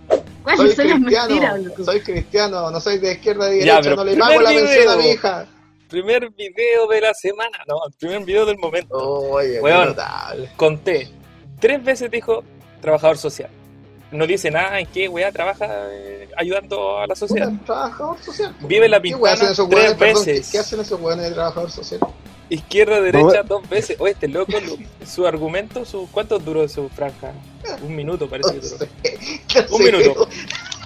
Soy ¿Cuáles son las cristiano, mentiras, soy cristiano, no soy de izquierda ni Ya, derecha, no le pago la pensión a mi hija. Primer video de la semana. No, el primer video del momento. Oye, qué Weón. notable. Conté. Tres veces dijo trabajador social. No dice nada en qué weá trabaja eh, ayudando a la sociedad. Puta, trabajador social. Vive en la ¿Qué pintana esos tres weones? Perdón, ¿qué, veces. qué hacen esos weones de trabajador social? Izquierda, derecha, dos veces. Oye, este loco, lo- su argumento, su, ¿cuánto duró su franja? [LAUGHS] Un minuto parece que duró. ¿Qué [LAUGHS] Un minuto. [LAUGHS]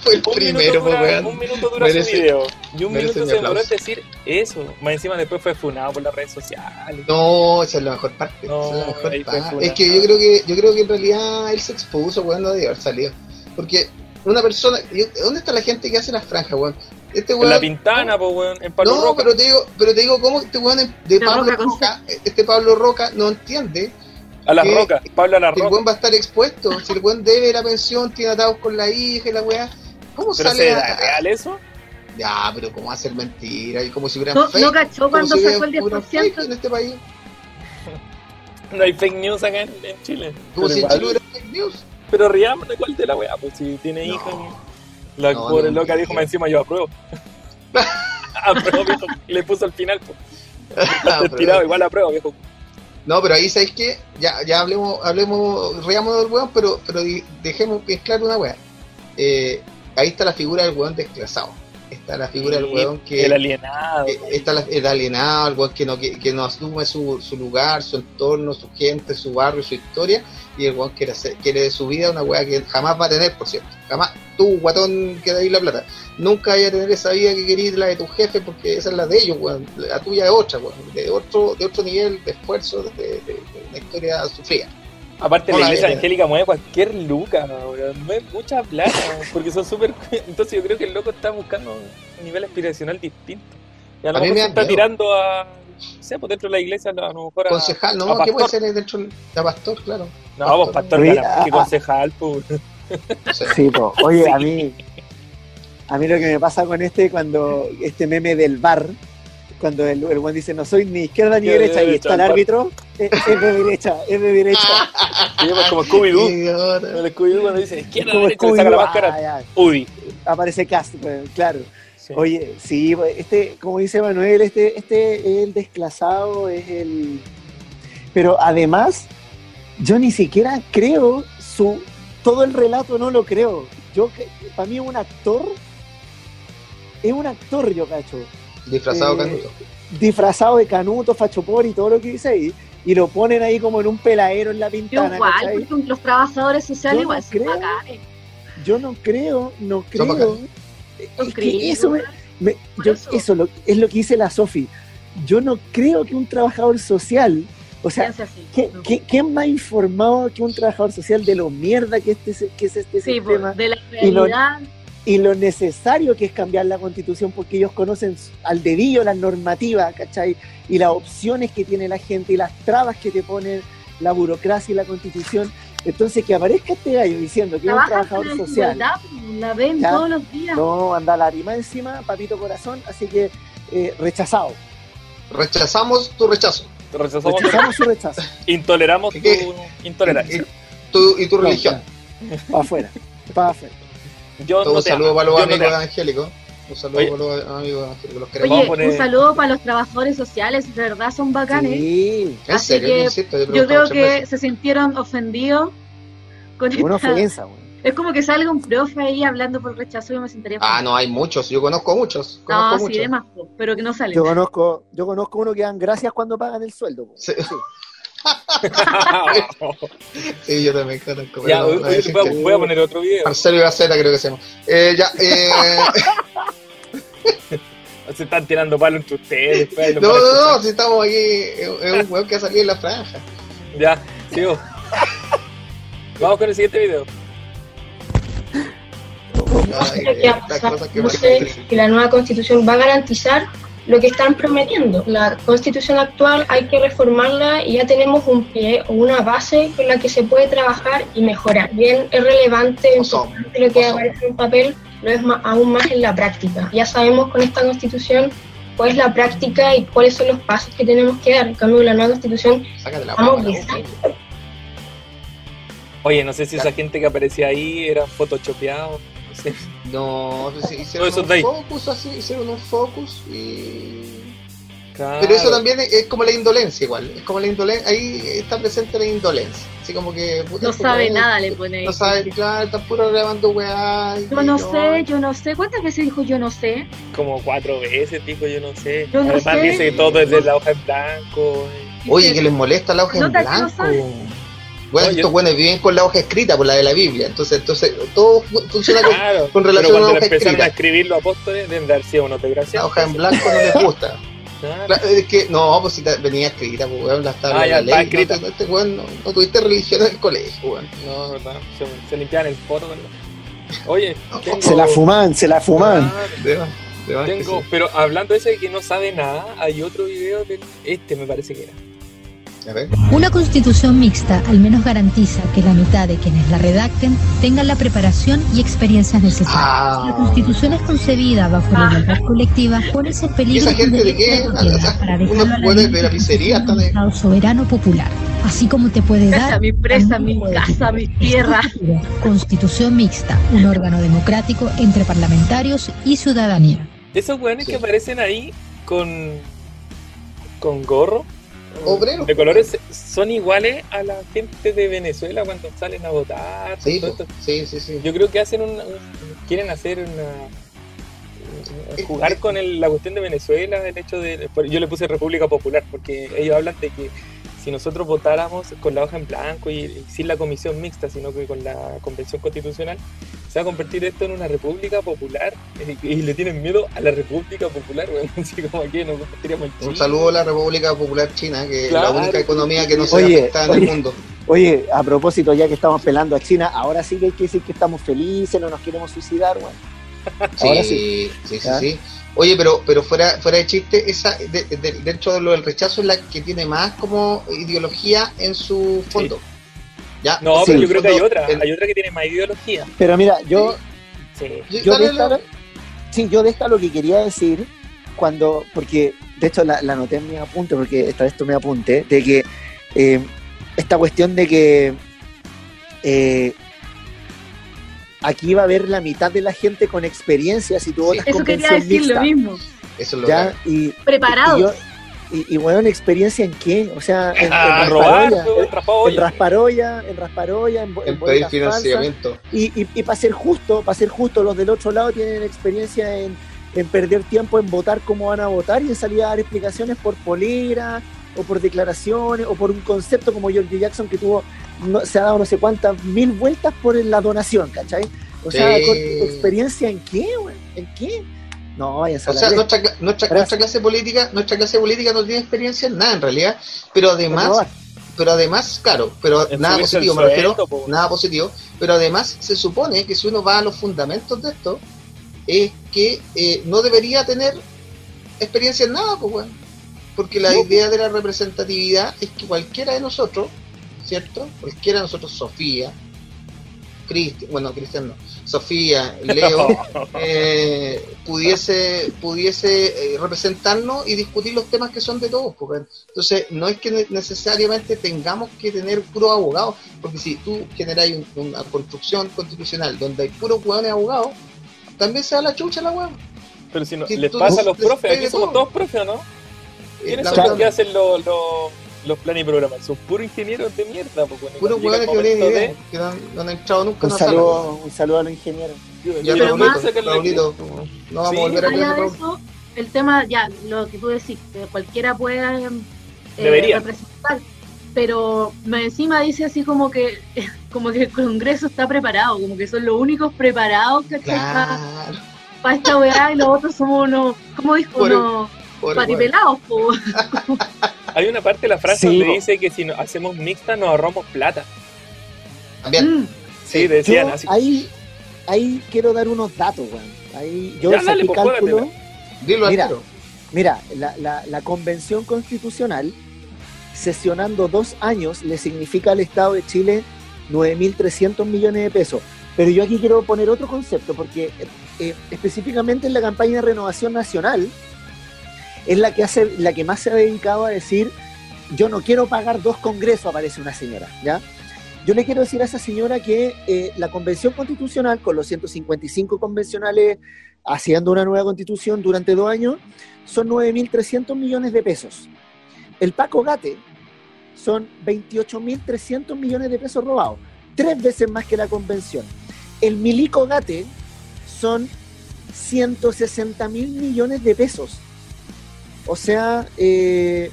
Fue el Un primero, minuto po, dura, weón. un minuto dura Merece- su video. Y un minuto mi se demoró en decir eso. Más encima después fue funado por las redes sociales. No, esa es la mejor parte. No, es la mejor parte. Es que yo creo que yo creo que en realidad él se expuso, weón, no debe haber salido. Porque una persona, ¿dónde está la gente que hace las franjas, weón? Este En la pintana, pues, weón. En Pablo no, Roca. pero te digo, pero te digo cómo este weón de Pablo Roca este Pablo Roca no entiende A la que- roca. Pablo a la que el weón va a estar expuesto. Si el weón debe la pensión, tiene atados con la hija y la weá. ¿Cómo Pero sale ¿será a- real eso? Ya, pero ¿cómo hacer mentira? Y como si hubiera No, fake. no cachó cuando si sacó el puro fake 10%. en este país. [LAUGHS] No hay fake news acá en, en Chile. Como Pero si en igual- Chile hubiera fake news. Pero de cuál de la weá, pues si tiene No. hija. La No, pobre no, loca no. dijo más encima yo apruebo. [LAUGHS] [LAUGHS] apruebo, viejo. Y le puso al final, pues. Ah, tirado, igual apruebo, viejo. No, pero ahí sabéis que ya, ya hablemos, hablemos, riamos del weón, pero, pero dejemos bien claro una weá. Eh, ahí está la figura del weón desclasado. Está la figura del weón que El alienado. eh, está la- el alienado, el weón que no, que, que no asume su, su lugar, su entorno, su gente, su barrio, su historia, y el weón quiere, hacer, quiere de su vida una weá que jamás va a tener, por cierto. Jamás, tú, guatón que ahí la plata, nunca vaya a tener esa vida que querías la de tu jefe, porque esa es la de ellos, weón. La tuya es otra, weón, de otro, de otro nivel de esfuerzo, de, de- de una historia sufrida. Aparte, Hola, la iglesia eh. evangélica mueve cualquier luca, weón. Mueve mucha plata, porque son súper. Entonces, yo creo que el loco está buscando un nivel aspiracional distinto. Y a lo A mejor me se está miedo. tirando a. No sé, pues dentro de la iglesia, a lo mejor a. Concejal, a no, ¿qué puede pastor. ser dentro de pastor, claro? No, pues pastor, Oye, gana, que concejal, pues. No sé. Sí, po. Oye, Sí. a mí, a mí lo que me pasa con este, cuando este meme del bar, cuando el, el buen dice no soy ni izquierda ni derecha, y está el árbitro, es, es de derecha, es de derecha. [LAUGHS] Pues como Scooby-Doo. Scooby-Doo cuando dice izquierda, Como derecha, le saca la máscara. ah, Udi. aparece Cast, pues, claro. Sí. Oye, sí, pues, este, como dice Manuel, este, este es el desclasado, es el. Pero además, yo ni siquiera creo su. Todo el relato no lo creo. Yo, para mí, un actor. Es un actor, yo cacho. Disfrazado Eh, canuto. Disfrazado de canuto, fachopor y todo lo que dice ahí. Y lo ponen ahí como en un peladero en la Yo pintana. igual, ¿cachai? porque los trabajadores sociales Yo igual no son creo. bacanes. Yo no creo, no creo. Son Es que eso me- Me- Por yo- eso. eso lo- es lo que dice la Sofi. Yo no creo que un trabajador social, o sea, así. ¿qué, No. qué, quién más informado que un trabajador social de lo mierda que, este, que es este Sí, sistema pues, de la Y lo- realidad. Y lo necesario que es cambiar la constitución porque ellos conocen al dedillo las normativas, ¿cachai? Y las opciones que tiene la gente y las trabas que te ponen la burocracia y la constitución. Entonces, que aparezca este gallo diciendo que es un trabajador social. pues, la ven Ya. todos los días. No, anda la rima encima, papito corazón, así que eh, rechazado. Rechazamos tu rechazo. Rechazamos, Rechazamos su rechazo. intoleramos tu ¿Qué? intolerancia. Tu, y tu religión. Para afuera. Para afuera. Yo Todo no un te saludo amo. para los Yo no amigos amo. evangélicos. Un saludo Oye. para los amigos evangélicos. Los Oye, queremos. Poner- un saludo para los trabajadores sociales, de verdad son bacanes. Sí, ¿En así serio? que Yo insisto, Yo pregunto creo que veces. se sintieron ofendidos con una esta- ofensa, güey. Es como que salga un profe ahí hablando por rechazo y me sentaría Ah, no, hay muchos. Yo conozco muchos. No, Conozco sí, muchos. de más, po, pero que no sale. Yo conozco, yo conozco uno que dan gracias cuando pagan el sueldo. Sí. [LAUGHS] Sí, yo también conozco. ya, no, no voy voy, voy a poner otro video. Marcelo y Gaceta creo que se llama. Eh, ya, eh, [LAUGHS] Se están tirando palos entre ustedes. pues, ahí lo no, no, no, si estamos aquí, es un weón que ha salido en la franja. Ya, sigo. Vamos con el siguiente video. Ay, no me sé que la nueva constitución va a garantizar lo que están prometiendo. La constitución actual hay que reformarla y ya tenemos un pie o una base con la que se puede trabajar y mejorar. Bien, es relevante lo que aparece en papel, lo es ma- aún más en la práctica. Ya sabemos con esta constitución cuál es la práctica y cuáles son los pasos que tenemos que dar. En cambio, la nueva constitución la Oye, no sé si esa gente que aparecía ahí era photoshopeado. No sé. No, sí, hicieron un focus así, hicieron un focus y... Claro. Pero eso también es, es como la indolencia igual, es como la indolencia, ahí está presente la indolencia, así como que... puta, No sabe nada, le pone ahí. No sabe, claro, está puro grabando weá. Yo no no- sé, yo no sé. ¿Cuántas veces dijo yo no sé? Como cuatro veces, dijo, yo no sé. Yo no Además sé. dice que todo es de la hoja en blanco. Oye, que les molesta la hoja en blanco. Bueno, Oye. estos buenos viven con la hoja escrita, por la de la Biblia. Entonces, entonces todo fu- funciona con, Claro. con relación a la cuando hoja empezaron a escribir los apóstoles, deben de sido unos La desgraciados. hoja en blanco no les gusta. [LAUGHS] Claro. Claro, Es que, no, pues si venía escrita, pues, weón, la estaba Ah, la está ley. escrita. No, te- no, te- weón, no, no tuviste religión en el colegio, weón. No, verdad. Se, se limpiaban el poto, ¿verdad? Oye, tengo... Se la fuman, se la fuman. Que Tengo, sí. pero hablando de ese de que no sabe nada, hay otro video de este me parece que era. A ver. Una constitución mixta al menos garantiza que la mitad de quienes la redacten tengan la preparación y experiencias necesarias. Ah. Si la constitución es concebida bajo la igualdad colectiva, pones en ¿Y peligro esa gente de qué? para dejarlo a la buenos libre de la pizzería ejecución de un Estado soberano popular, así como te puede dar mi presa, mi casa, puede. mi tierra. Constitución mixta, un órgano democrático entre parlamentarios y ciudadanía. Esos weones Sí. que aparecen ahí con con gorro Obrero. de colores son iguales a la gente de Venezuela cuando salen a votar. Sí, sí, sí, sí. Yo creo que hacen un, quieren hacer una Eh, jugar con el- la cuestión de Venezuela, el hecho de yo le puse República Popular porque ellos hablan de que si nosotros votáramos con la hoja en blanco y, y sin la comisión mixta, sino que con la convención constitucional, se va a convertir esto en una república popular y, le tienen miedo a la república popular, [LAUGHS] así como que nos convertiríamos en Un saludo a la República Popular China, que Claro. es la única economía que no se Oye, afecta en oye. el mundo. Oye, a propósito, ya que estamos pelando a China, ahora sí que hay que decir que estamos felices, no nos queremos suicidar. Sí, Ahora sí, sí. Oye, pero, pero fuera, fuera de chiste, esa de- de- dentro de lo del rechazo es la que tiene más como ideología en su fondo. ¿Ya? No, Sí. pero yo creo que hay otra, el- hay otra que tiene más ideología. Pero mira, yo, Sí. Sí, yo de esta, sí, yo de esta lo que quería decir, cuando, porque de hecho la, la anoté en mi apunte, porque esta vez tomé apunte, de que eh, esta cuestión de que eh, aquí va a haber la mitad de la gente con experiencia si tú votas Eso con quería decir lo mixta, mismo. Eso es lo ¿ya? Y, Preparados. Y, yo- y, y, bueno, ¿experiencia en qué? O sea, en, en A robar, rasparolla, weón, en, rasparolla, en rasparolla, en, en en pedir falsas. financiamiento. Y, y, y para ser justo, para ser justo, los del otro lado tienen experiencia en, en perder tiempo en votar cómo van a votar y en salir a dar explicaciones por polera o por declaraciones o por un concepto como George Jackson que tuvo, no, se ha dado no sé cuántas mil vueltas por la donación, ¿cachai? O sea, Sí. con- ¿experiencia en qué, güey? ¿En qué? No, vayan a O sea, nuestra, nuestra, clase política, nuestra clase política no tiene experiencia en nada en realidad, pero además, pero además, claro, pero nada positivo, me refiero, po. nada positivo, pero además se supone que si uno va a los fundamentos de esto, es que eh, no debería tener experiencia en nada, pues bueno, porque la No. idea de la representatividad es que cualquiera de nosotros, ¿cierto? Cualquiera de nosotros, Sofía, Cristian, bueno, Cristian no, Sofía, [LAUGHS] Leo, eh, pudiese pudiese eh, representarnos y discutir los temas que son de todos. porque- entonces, no es que ne- necesariamente tengamos que tener puros abogados, porque si tú generas un- una construcción constitucional donde hay puros hueones abogados, también se da la chucha la hueón. Pero si no, Si les tú pasa a los profes, aquí somos todo. todos profes, ¿o ¿no? ¿Quiénes son los que hacen los, los, los planes y programas? Son puros ingenieros de mierda, pues, puros hueones que no momento idea, que no, han- no han entrado nunca Un sala. saludo, un saludo a los ingenieros. de- Ya, Pero más Raulito, no vamos Sí. a volver a de eso, el tema, ya, lo que tú decís, que cualquiera puede eh, Debería. representar, pero me encima dice así como que [LAUGHS] como que el Congreso está preparado, como que son los únicos preparados que para Claro, esta weá y los otros somos unos, ¿cómo dijo? Unos po. [LAUGHS] Hay una parte de la frase Sí, donde po. dice que si no- hacemos mixta nos ahorramos plata. También. Mm, Sí, decían Yo así. ahí, ahí quiero dar unos datos, weón. Ahí yo Ya, dale, pues, cálculo. Dilo Mira. Mira, la, la- la convención constitucional, sesionando dos años, le significa al Estado de Chile 9.300 millones de pesos. Pero yo aquí quiero poner otro concepto, porque eh, específicamente en la campaña de renovación nacional, es la que, hace, la que más se ha dedicado a decir, yo no quiero pagar dos congresos, aparece una señora, ¿ya? Yo le quiero decir a esa señora que eh, la convención constitucional, con los 155 convencionales haciendo una nueva constitución durante dos años, son 9.300 millones de pesos. El Paco Gate son 28.300 millones de pesos robados, tres veces más que la convención. El Milico Gate son 160 mil millones de pesos. O sea, eh,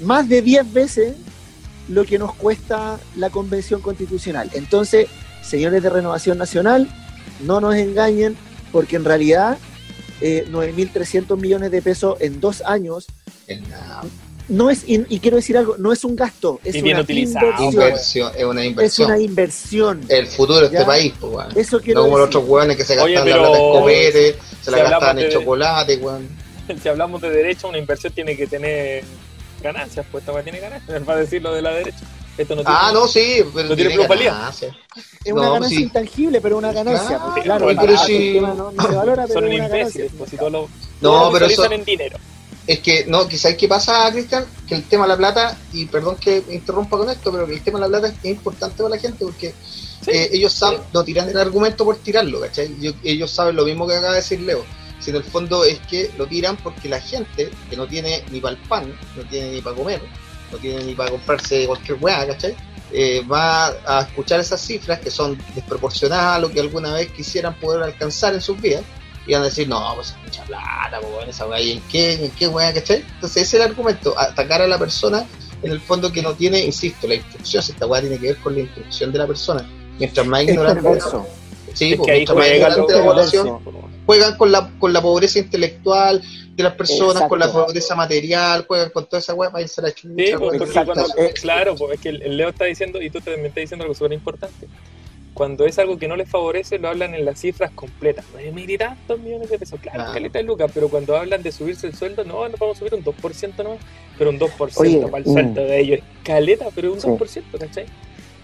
más de 10 veces lo que nos cuesta la convención constitucional. Entonces, señores de Renovación Nacional, no nos engañen, porque en realidad eh, 9.300 millones de pesos en dos años Es nada. no es, y, y quiero decir algo, no es un gasto, es Y bien una utilizado. inversión. Inversión, es una Es inversión. una inversión. El futuro de este Ya. país, pues. Eso quiero No como los otros weones que se Oye, gastan la pero- plata en se la gastan en de- chocolate, weón. [LAUGHS] si hablamos de derecho, una inversión tiene que tener ganancias, pues esta tiene ganancias, [LAUGHS] para decir lo de la derecha. Esto no tiene, Ah, no, sí, pero No tiene tiene plusvalía. ganancia. Es una No, ganancia sí. intangible, pero una ganancia. Claro, pues, claro, pero tema no, no se valora, pero son es una ganancia. imbéciles, pues si todo lo, No, pero eso- en dinero. Es que, no, quizás qué pasa, Cristian, que el tema de la plata, y perdón que me interrumpa con esto, pero que el tema de la plata es importante para la gente porque eh, ellos saben, no tiran el argumento por tirarlo, ¿cachai? Yo- ellos saben lo mismo que acaba de decir Leo. Si en el fondo es que lo tiran porque la gente que no tiene ni para el pan, no tiene ni para comer, no tiene ni para comprarse cualquier weá, ¿cachai? Eh, va a escuchar esas cifras que son desproporcionadas a lo que alguna vez quisieran poder alcanzar en sus vidas y van a decir, no, pues es mucha plata, pues esa weá, ¿y en qué? ¿En qué weá, cachai? Entonces ese es el argumento, atacar a la persona en el fondo que no tiene, insisto, la instrucción, si esta weá tiene que ver con la instrucción de la persona. Mientras más Es ignorante, perverso. Sí, Es pues, que ahí mientras más juega ignorante lo- la población, juegan con la, con la pobreza intelectual de las personas, con la pobreza material, juegan con toda esa weá para irse a la chucha. Sí, pues, porque cuando- claro, pues es que el Leo está diciendo, y tú también estás diciendo algo súper importante. Cuando es algo que no les favorece, lo hablan en las cifras completas. Nueve mil y tantos millones de pesos. Claro, Claro. caleta de lucas, pero cuando hablan de subirse el sueldo, no, no vamos a subir un 2% no, pero un 2% Oye, para el mm. sueldo de ellos. Caleta, pero un Sí. 2%, ¿cachai?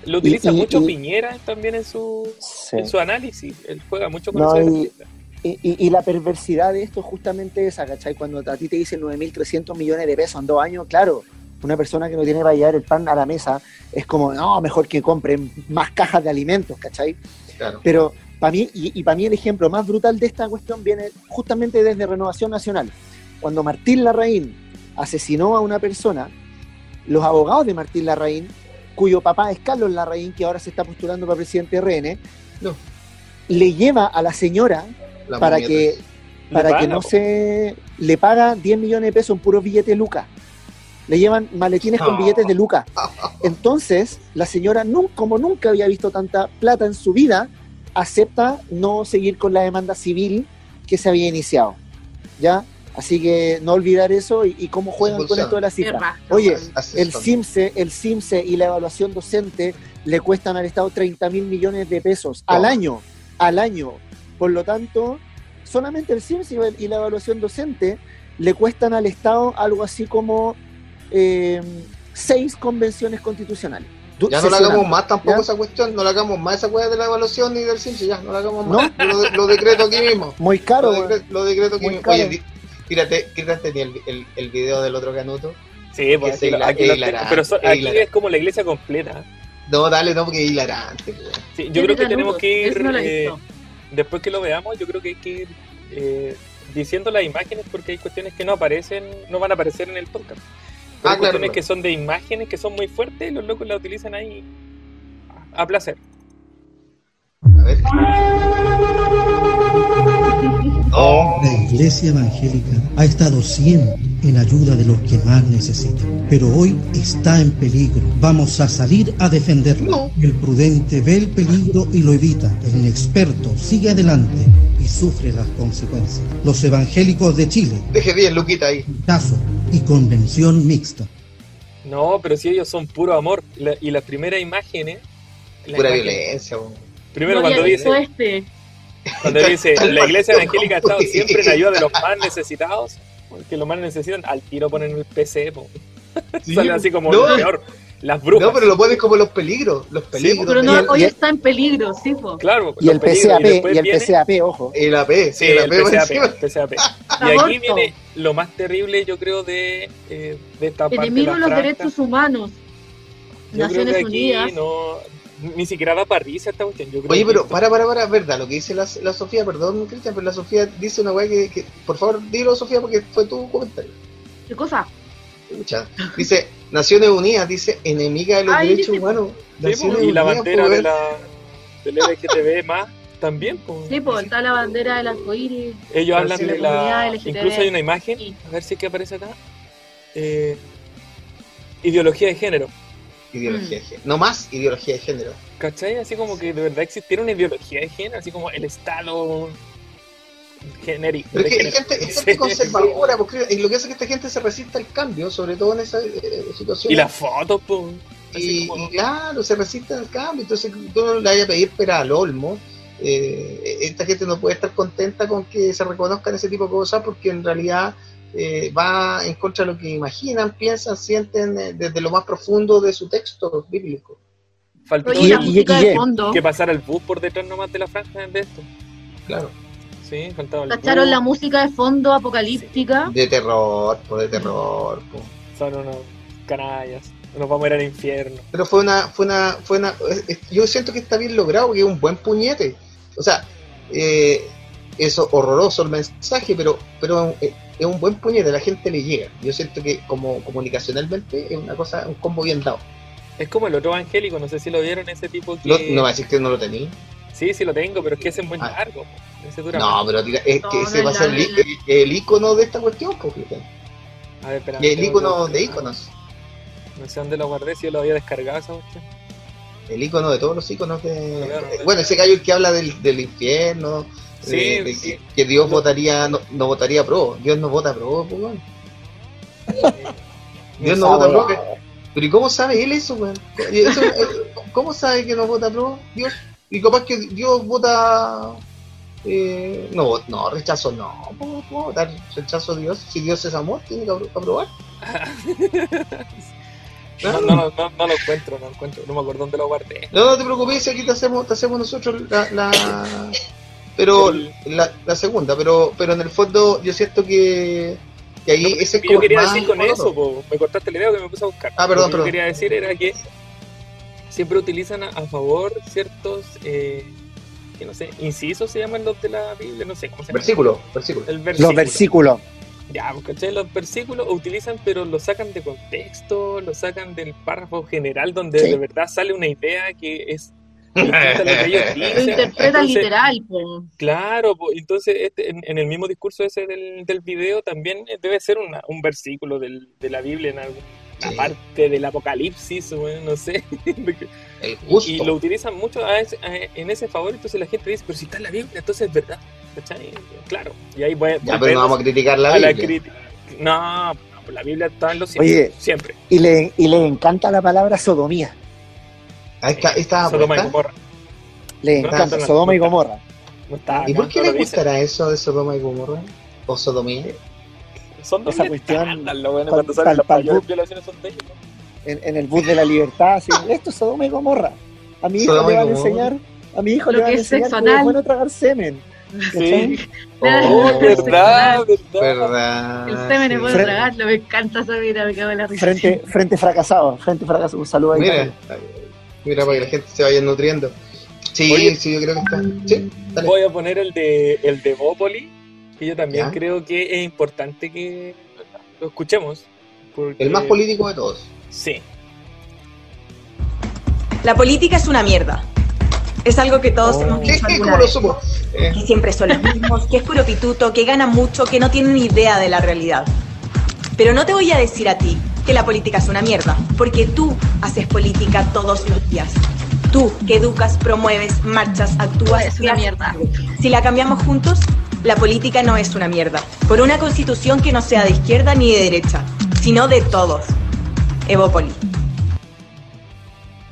Lo utiliza y- mucho y- Piñera también en su, Sí. en su análisis. Él juega mucho con No, eso y- la perversidad de esto es justamente esa, ¿cachai? Cuando a ti te dicen 9.300 millones de pesos en dos años, claro, una persona que no tiene para llevar el pan a la mesa es como, no, mejor que compren más cajas de alimentos, ¿cachai? Claro. Pero para mí, y, y para mí el ejemplo más brutal de esta cuestión viene justamente desde Renovación Nacional. Cuando Martín Larraín asesinó a una persona, los abogados de Martín Larraín, cuyo papá es Carlos Larraín, que ahora se está postulando para presidente de RN, No. le lleva a la señora La para que, para que no po. se le paga 10 millones de pesos en puros billetes de lucas. Le llevan maletines con No. billetes de lucas. Entonces, la señora, como nunca había visto tanta plata en su vida, acepta no seguir con la demanda civil que se había iniciado. ¿Ya? Así que no olvidar eso y, y cómo juegan con esto de la cifra. Oye, el. CIMSE, el CIMSE y la evaluación docente le cuestan al Estado 30 mil millones de pesos al año, al año. Por lo tanto, solamente el CIMSE y la evaluación docente le cuestan al Estado algo así como eh, seis convenciones constitucionales. Du- Ya no la hagamos más tampoco ¿Ya? esa cuestión, no la hagamos más esa weá de la evaluación ni del CIMSE, ya, no la hagamos más. Yo Lo, lo decreto aquí mismo. Muy caro, lo, decre- lo decreto aquí Muy mismo. caro. Oye, di- tírate, tírate el, el, el video del otro canuto. Sí, pues es aquí, lo- hila- aquí es lo hilarante, tengo, pero so- es aquí hilarante. es como la iglesia completa. No, dale, no, porque es hilarante. Sí, yo creo que tenemos que ir, no eh, después que lo veamos, yo creo que hay que ir eh, diciendo las imágenes porque hay cuestiones que no aparecen, no van a aparecer en el podcast. Pero Ah, hay claro, cuestiones claro. que son de imágenes que son muy fuertes y los locos la utilizan ahí a, a placer. A ver. No, La Iglesia Evangélica ha estado siempre en ayuda de los que más necesitan, pero hoy está en peligro. Vamos a salir a defenderla. No. El prudente ve el peligro y lo evita. El inexperto sigue adelante y sufre las consecuencias. Los evangélicos de Chile, deje bien, Luquita ahí. caso y convención mixta. No, pero si ellos son puro amor. La- y las primeras imágenes. Pura imágenes- violencia. Primero No cuando dice, este. Cuando dice [LAUGHS] la iglesia evangélica ha estado siempre en ayuda de los más necesitados, porque los más necesitan, al tiro ponen el PC, po. [LAUGHS] Sí, sale así como no, lo peor. Las brujas. No, pero lo pones como los peligros. Los peligros. Pero Y no, hoy y está en peligro, sí, po. Claro, Y el PCAP, después y el viene- PCAP, ojo. El AP, Sí, el el AP PCAP, el [LAUGHS] PCAP. Y aquí Aborto. viene lo más terrible, yo creo, de, eh, de esta parte. Enemigo de los franja. derechos humanos. Yo creo Naciones que aquí Unidas. no. Ni siquiera da para risa esta cuestión. Yo creo Oye, pero esto- para, para, para, verdad, lo que dice la, la Sofía, perdón, Cristian, pero la Sofía dice una weá que, que- por favor, dilo, Sofía, porque fue tu comentario. ¿Qué cosa? Escucha, dice, Naciones Unidas, dice, enemiga de los derechos dice, humanos. Sí, Naciones y la bandera de la, del [LAUGHS] LGTB más también. po. Sí, pues está la bandera del arcoíris. Ellos hablan de la LGTB. Incluso hay una imagen, Sí. a ver si es que aparece acá. eh, ideología de género. Ideología de género. No más ideología de género. ¿Cachai? Así como que de verdad existiera una ideología de género, así como el Estado genérico. Pero es que hay género. gente, hay gente [LAUGHS] conservadora, porque y lo que hace es que esta gente se resista al cambio, sobre todo en esa eh, situación. Y las fotos, pues. Y, como- y claro, se resiste al cambio. Entonces, tú no le vayas a pedir pera al olmo. Eh, esta gente no puede estar contenta con que se reconozcan ese tipo de cosas porque en realidad eh, va en contra de lo que imaginan, piensan, sienten eh, desde lo más profundo de su texto bíblico. Faltó Oye, la y- y- música y- de fondo. que pasara el bus por detrás nomás de la franja de esto. Claro. Sí, faltaba el ¿Cacharon bus. la música de fondo apocalíptica? De terror, po, de terror. po. Son unos canallas. Nos vamos a ir al infierno. Pero fue una, fue una, fue una, yo siento que está bien logrado porque es un buen puñete. O sea, eh, es horroroso el mensaje, pero, pero eh, es un buen puñete, la gente le llega. Yo siento que como comunicacionalmente es una cosa, un combo bien dado. Es como el otro evangélico, no sé si lo vieron, ese tipo que... No, no va a decir que no lo tenía. Sí, sí lo tengo, pero es que ese es muy Ah. largo. Ese dura No, más. pero diga, es No, que no ese es va a ser el, icono de esta cuestión, fíjate. A ver, espera. Y el icono que- de iconos. No sé dónde lo guardé, si yo lo había descargado esa cuestión. El icono de todos los iconos de. Claro. Bueno, ese gallo el que habla del, del infierno. Sí, de sí. que, que Dios votaría, no, no votaría pro. Dios no vota pro, pues. [LAUGHS] Dios no vota pro. que- Pero ¿y cómo sabe él eso, weón? Eh, ¿Cómo sabe que no vota pro Dios? Y capaz que Dios vota. Eh, no, no, rechazo no. ¿Cómo cómo votar rechazo a Dios? Si Dios es amor, tiene que apro- aprobar. [LAUGHS] No, no, no, no, no lo encuentro, no lo encuentro. No me acuerdo dónde lo guardé. No, no te preocupes, aquí te hacemos, te hacemos nosotros la, la pero El- la, la segunda, pero pero en el fondo yo siento que, que ahí No, ese yo quería más decir con eso, po, me cortaste la idea que me puse a buscar. Ah, perdón, Lo que perdón. quería decir era que siempre utilizan a, a favor ciertos, eh, que no sé, incisos se llaman los de la Biblia, no sé cómo se llama. Versículo, versículo. El versículo. Los versículos. Ya, pues, ¿cachai? Los versículos utilizan, pero lo sacan de contexto, lo sacan del párrafo general donde Sí. de verdad sale una idea que es lo que ellos [LAUGHS] Lo Entonces, literal, po. Claro, po, entonces este, en, en el mismo discurso ese del, del video también eh, debe ser una- un versículo del- de la Biblia en alguna Sí. parte del Apocalipsis, o no sé. [LAUGHS] El y, justo. y lo utilizan mucho a ese- a- en ese favor, entonces la gente dice, pero si está en la Biblia, entonces es verdad. ¿Cachai? Claro. Y ahí voy, Ya, pero no vamos a criticar la a la Biblia. No, no, pues la Biblia está en los cielos, Oye. siempre. Y le, y le encanta la palabra sodomía. Ahí está, ahí está Sodoma y. Gomorra. Le encanta Sodoma y. Gomorra. ¿Y por qué le gustará eso de Sodoma y Gomorra? ¿O sodomía? Son Esa doble cuestión, bueno, cuando salen las pal- mayores pal- violaciones son de ellos. ¿no? En, en el bus de la libertad. así, Esto es Sodoma y Gomorra. A mi hijo Sodoma le van a enseñar. A mi hijo Lo le van a enseñar que es bueno tragar semen. Sí. [LAUGHS] Oh, verdad, verdad. verdad. El semen es bueno tragarlo, me encanta esa vida, me cago en la risa. Frente, frente fracasado. Frente fracasado. Un saludo ahí. Mira, mira para que la gente se vaya nutriendo. Sí, Oye. sí, yo creo que está. Sí, dale. Voy a poner el de el de Bópoli, que yo también Ya. creo que es importante que lo escuchemos. porque- El más político de todos. Sí. La política es una mierda. Es algo que todos Oh. hemos ¿Qué? dicho alguna ¿Cómo lo vez. supo? Eh, Que siempre son los mismos, que es puro pituto, que ganan mucho, que no tienen ni idea de la realidad. Pero no te voy a decir a ti que la política es una mierda, porque tú haces política todos los días. Tú que educas, promueves, marchas, actúas. Es una mierda. Si la cambiamos juntos, la política no es una mierda. Por una constitución que no sea de izquierda ni de derecha, sino de todos. Evópoli.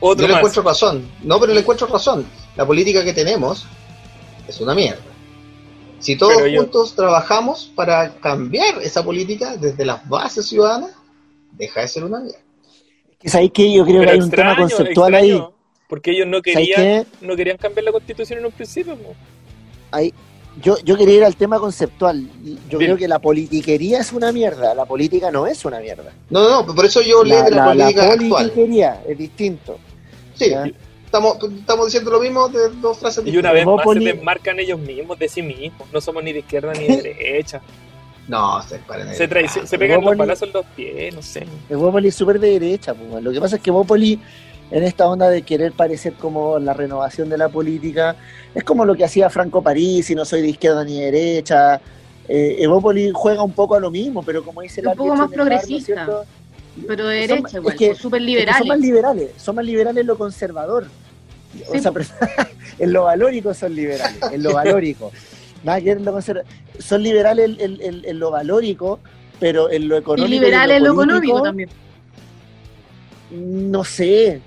Otro yo le más. encuentro razón. No, pero le encuentro razón. La política que tenemos es una mierda. Si todos Pero yo- juntos trabajamos para cambiar esa política desde las bases ciudadanas, deja de ser una mierda. Que sabéis que yo creo Pero que hay un tema conceptual extraño, ahí. Porque ellos no ¿Sabéis querían, no querían cambiar la constitución en un principio. po. Ahí- yo, yo quería ir al tema conceptual. Yo Bien. creo que la politiquería es una mierda. La política no es una mierda. No, no, por eso yo leo La, de la, la- la política actual. politiquería es distinto. Sí, ¿ya? Estamos, estamos diciendo lo mismo de dos frases Y una vez más se desmarcan ellos mismos de sí mismos. No somos ni de izquierda ni de [LAUGHS] derecha. No, se. Se, se pegan los balazos en los pies, no sé. El Bópoli es súper de derecha. pues, Lo que pasa es que Bópoli, en esta onda de querer parecer como la renovación de la política, es como lo que hacía Franco París, y no soy de izquierda ni de derecha. Eh, Evópoli juega un poco a lo mismo, pero como dice Un la poco Piecho más en el bar, ¿no es progresista. pero de Son- derecha es igual, que- pues, súper Es que son más liberales. liberales, son más liberales en lo conservador. O Sí, sea, pero- [LAUGHS] en lo valórico son liberales, en lo valórico. [LAUGHS] Nada que lo conserva- Son liberales en, en- en- en lo valórico, pero en lo Y económico. liberales en lo político, económico también. No sé.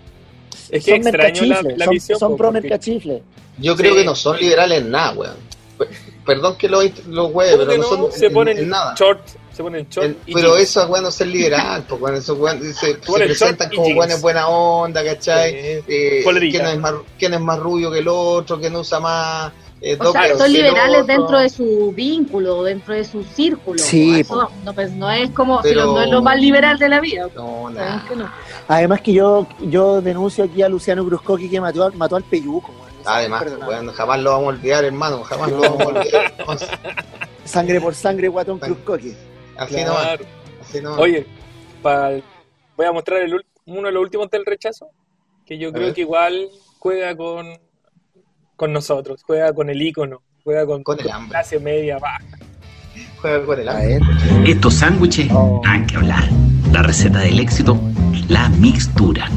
Es que son extraño la, la son, visión. son pro mercachifles. Yo creo Sí. que no son liberales en nada, weón. Pe- Perdón que los lo hueve, ¿Cómo pero no, no? son se en- ponen en nada. short, se ponen short El- y pero jeans. eso, weón, no ser liberal, pues, esos se, presentan como weones buena onda, ¿cachai? Sí. Eh. ¿quién, es más, quién es más rubio que el otro? ¿Quién usa más eh, O sea, son liberales otro? dentro de su vínculo, dentro de su círculo. Sí, Eso no, pues, no es como, Pero- no es lo más liberal de la vida. No, Sabemos nada. que no. Además que yo, yo denuncio aquí a Luciano Cruzcoqui que mató, al- mató al peyuco. Además, weón, jamás lo vamos a olvidar, hermano, jamás lo vamos a olvidar. [LAUGHS] Sangre por sangre, guatón Bueno. Cruzcoqui. Así no Claro. así no Oye, pa- voy a mostrar el uno de los últimos del rechazo, que yo A creo ver. que igual juega con, con nosotros, juega con el ícono, juega con, Con el hambre. clase media baja. juega con el hambre. Estos sándwiches, Oh. nada que hablar. La receta del éxito, la mixtura.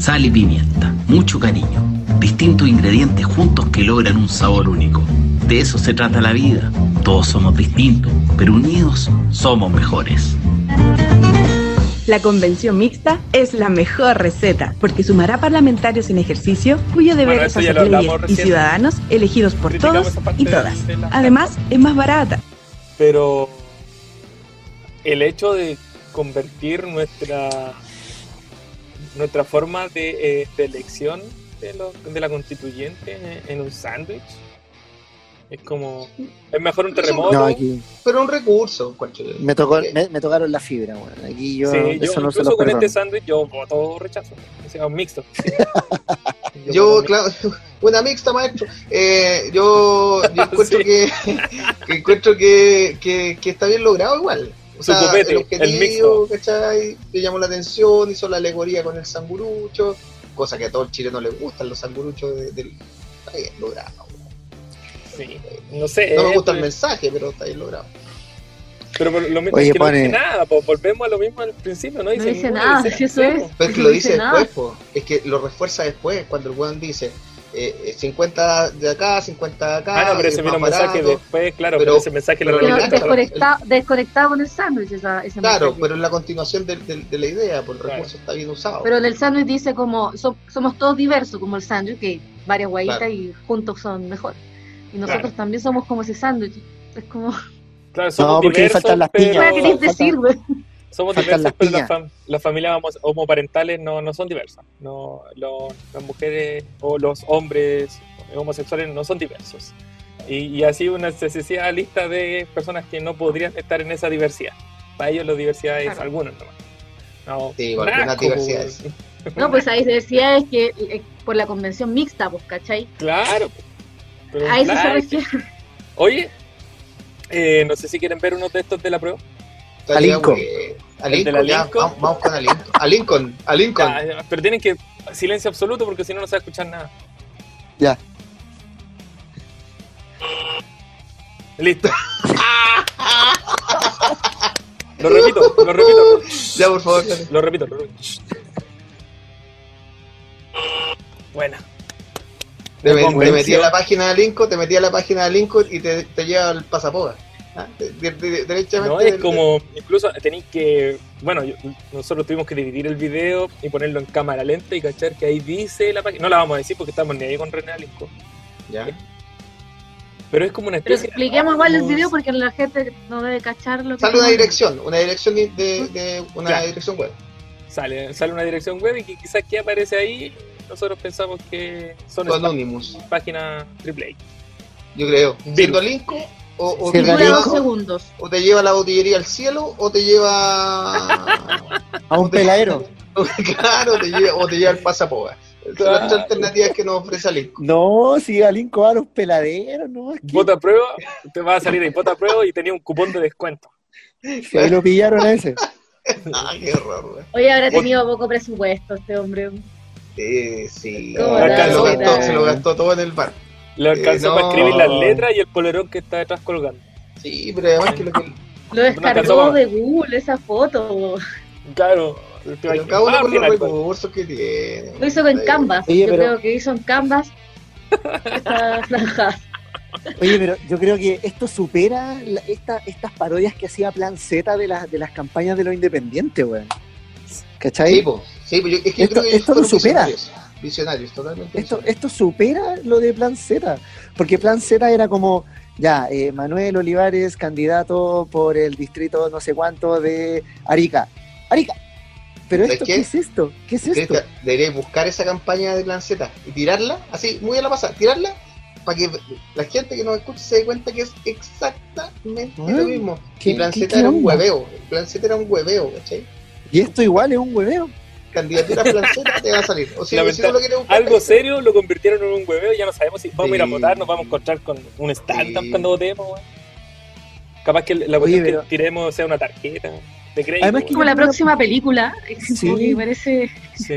Sal y pimienta, mucho cariño. Distintos ingredientes juntos que logran un sabor único. De eso se trata la vida. Todos somos distintos, pero unidos somos mejores. La convención mixta es la mejor receta, porque sumará parlamentarios en ejercicio cuyo deber Bueno, es hacer leyes y ciudadanos elegidos por todos y todas. Además, es más barata. Pero el hecho de convertir nuestra nuestra forma de, eh, de elección de, lo- de la constituyente en, en un sándwich es como es mejor un terremoto No, aquí Pero un recurso, me, tocó, me, me tocaron la fibra, weón. Aquí yo, Sí, yo eso no se incluso lo con perdono. este sándwich yo voto rechazo o sea un mixto [LAUGHS] Yo, claro, [LAUGHS] una mixta, maestro. Eh, yo, yo [LAUGHS] encuentro Sí. que, que encuentro que, que, que está bien logrado igual. O sea, copete, el objetivo, mixto. ¿cachai? Le llamó la atención, hizo la alegoría con el sangurucho, cosa que a todo el chileno le gustan los sanguruchos de- del... Está bien logrado. sí, no sé No me eh, gusta el pero- mensaje, pero está bien logrado. pero por lo mismo Oye, es que no dice nada pues volvemos a lo mismo al principio no dice, No dice nada, si eso es. Pero es que No lo dice dice después, po. es que lo refuerza después, cuando el weón dice eh, eh, 50 de acá, 50 de acá. Ah, no, pero es ese vino un mensaje después, claro, Pero- pero, ese mensaje lo pero desconectado, desconectado con el sándwich esa, ese Claro, mensaje. pero en la continuación del- del- de, la idea, pues el Claro. recurso está bien usado. Pero en el sándwich dice como so- somos todos diversos, como el sándwich, que varias guayitas Claro. y juntos son mejor. Y nosotros Claro. también somos como ese sándwich. Es como, Claro, somos No, porque diversos, faltan las pero, piñas. ¿qué querés decir, güey? Somos faltan diversos, las pero las, fam- las familias homo- homoparentales no, no son diversas. No, lo- las mujeres o los hombres homosexuales no son diversos. Y, y así una necesidad lista de personas que no podrían estar en esa diversidad. Para ellos la diversidad es Claro. algunos nomás. No, Sí, algunas diversidades. [LAUGHS] No, pues ahí se decía es que eh, por la convención mixta, pues, ¿cachai? Claro. Pero A eso se claro, refiere. Oye, eh, no sé si quieren ver uno de estos de la prueba. Está A Lincoln. Vamos, vamos con a Lincoln. A Lincoln, a Lincoln. Ya, pero tienen que silencio absoluto porque si no no se va a escuchar nada. Ya. Listo. [LAUGHS] lo repito, lo repito, Ya, por favor. dale. lo repito, lo repito. Buena. Te, Me te metí a la página de Lincoln, te metí a la página de Lincoln y te, te lleva al pasapoga. ¿Ah? De- de- de- derechamente. No, es del- como, incluso tenéis que, bueno, yo- nosotros tuvimos que dividir el video y ponerlo en cámara lenta y cachar que ahí dice la página. No la vamos a decir porque estamos ni ahí con René Alinco. Ya. Pero es como una Pero especie expliquemos igual el video porque la gente no debe cachar lo que Sale una dirección, una dirección de, de- de una Claro. dirección web. Sale, sale una dirección web y que quizás que aparece ahí, nosotros pensamos que son Anonymous, páginas AAA. yo creo. Virus. Siendo o, te Dura Lincoln. dos lleva, segundos. o te lleva la botillería al cielo, o te lleva. A un peladero. [LAUGHS] claro, te lleva, o te lleva al pasapoga. Son las Claro. alternativas que nos ofrece Lincoln. No, si Alinco va a los peladeros, no. es que- Vota a prueba, te va a salir ahí, vota a prueba y tenía un cupón de descuento. si ahí lo pillaron a ese. [LAUGHS] Ah, qué horror. Hoy habrá tenido poco presupuesto este hombre. Eh, sí, ¿Cómo se, se lo gastó todo en el bar. Le alcanzó no. para escribir las letras y el polerón que está detrás colgando. Sí, pero además que lo que Lo descargó de Google esa foto. Claro, Pero cada uno Ah, con los recursos que tiene. Lo hizo con Canvas. Oye, Yo pero- creo que hizo en Canvas esta [LAUGHS] franja. Oye, pero yo creo que esto supera la- esta, estas parodias que hacía Plan Z de, las de las campañas de los independientes, weón. ¿Cachai? Sí, po. Sí, es que yo Esto- creo que esto lo supera. Visionarios, totalmente. esto, visionarios. esto supera lo de Plan Z. Porque Plan Z era como, ya, eh, Manuel Olivares, candidato por el distrito no sé cuánto de Arica. Arica. Pero ¿Sabes esto, qué? ¿qué es esto? ¿Qué es esto? Deberíais buscar esa campaña de Plan Z y tirarla, así, muy a la pasada, tirarla para que la gente que nos escucha se dé cuenta que es exactamente Ah, lo mismo. ¿qué- y Plan Z era un hueveo. Plan Z era un hueveo, ¿cachai? Y esto igual es un hueveo. Candidatura a Plan Z te va a salir. O sea, si no lo buscar, Algo ahí- serio lo convirtieron en un hueveo, ya no sabemos si vamos a ir a votar, nos vamos a encontrar con un stand-up Sí. cuando votemos, weón. Capaz que la Oye, cuestión pero- que tiremos sea una tarjeta de crédito. Además que Como la próxima película. [LAUGHS] Sí. Como que parece. Sí.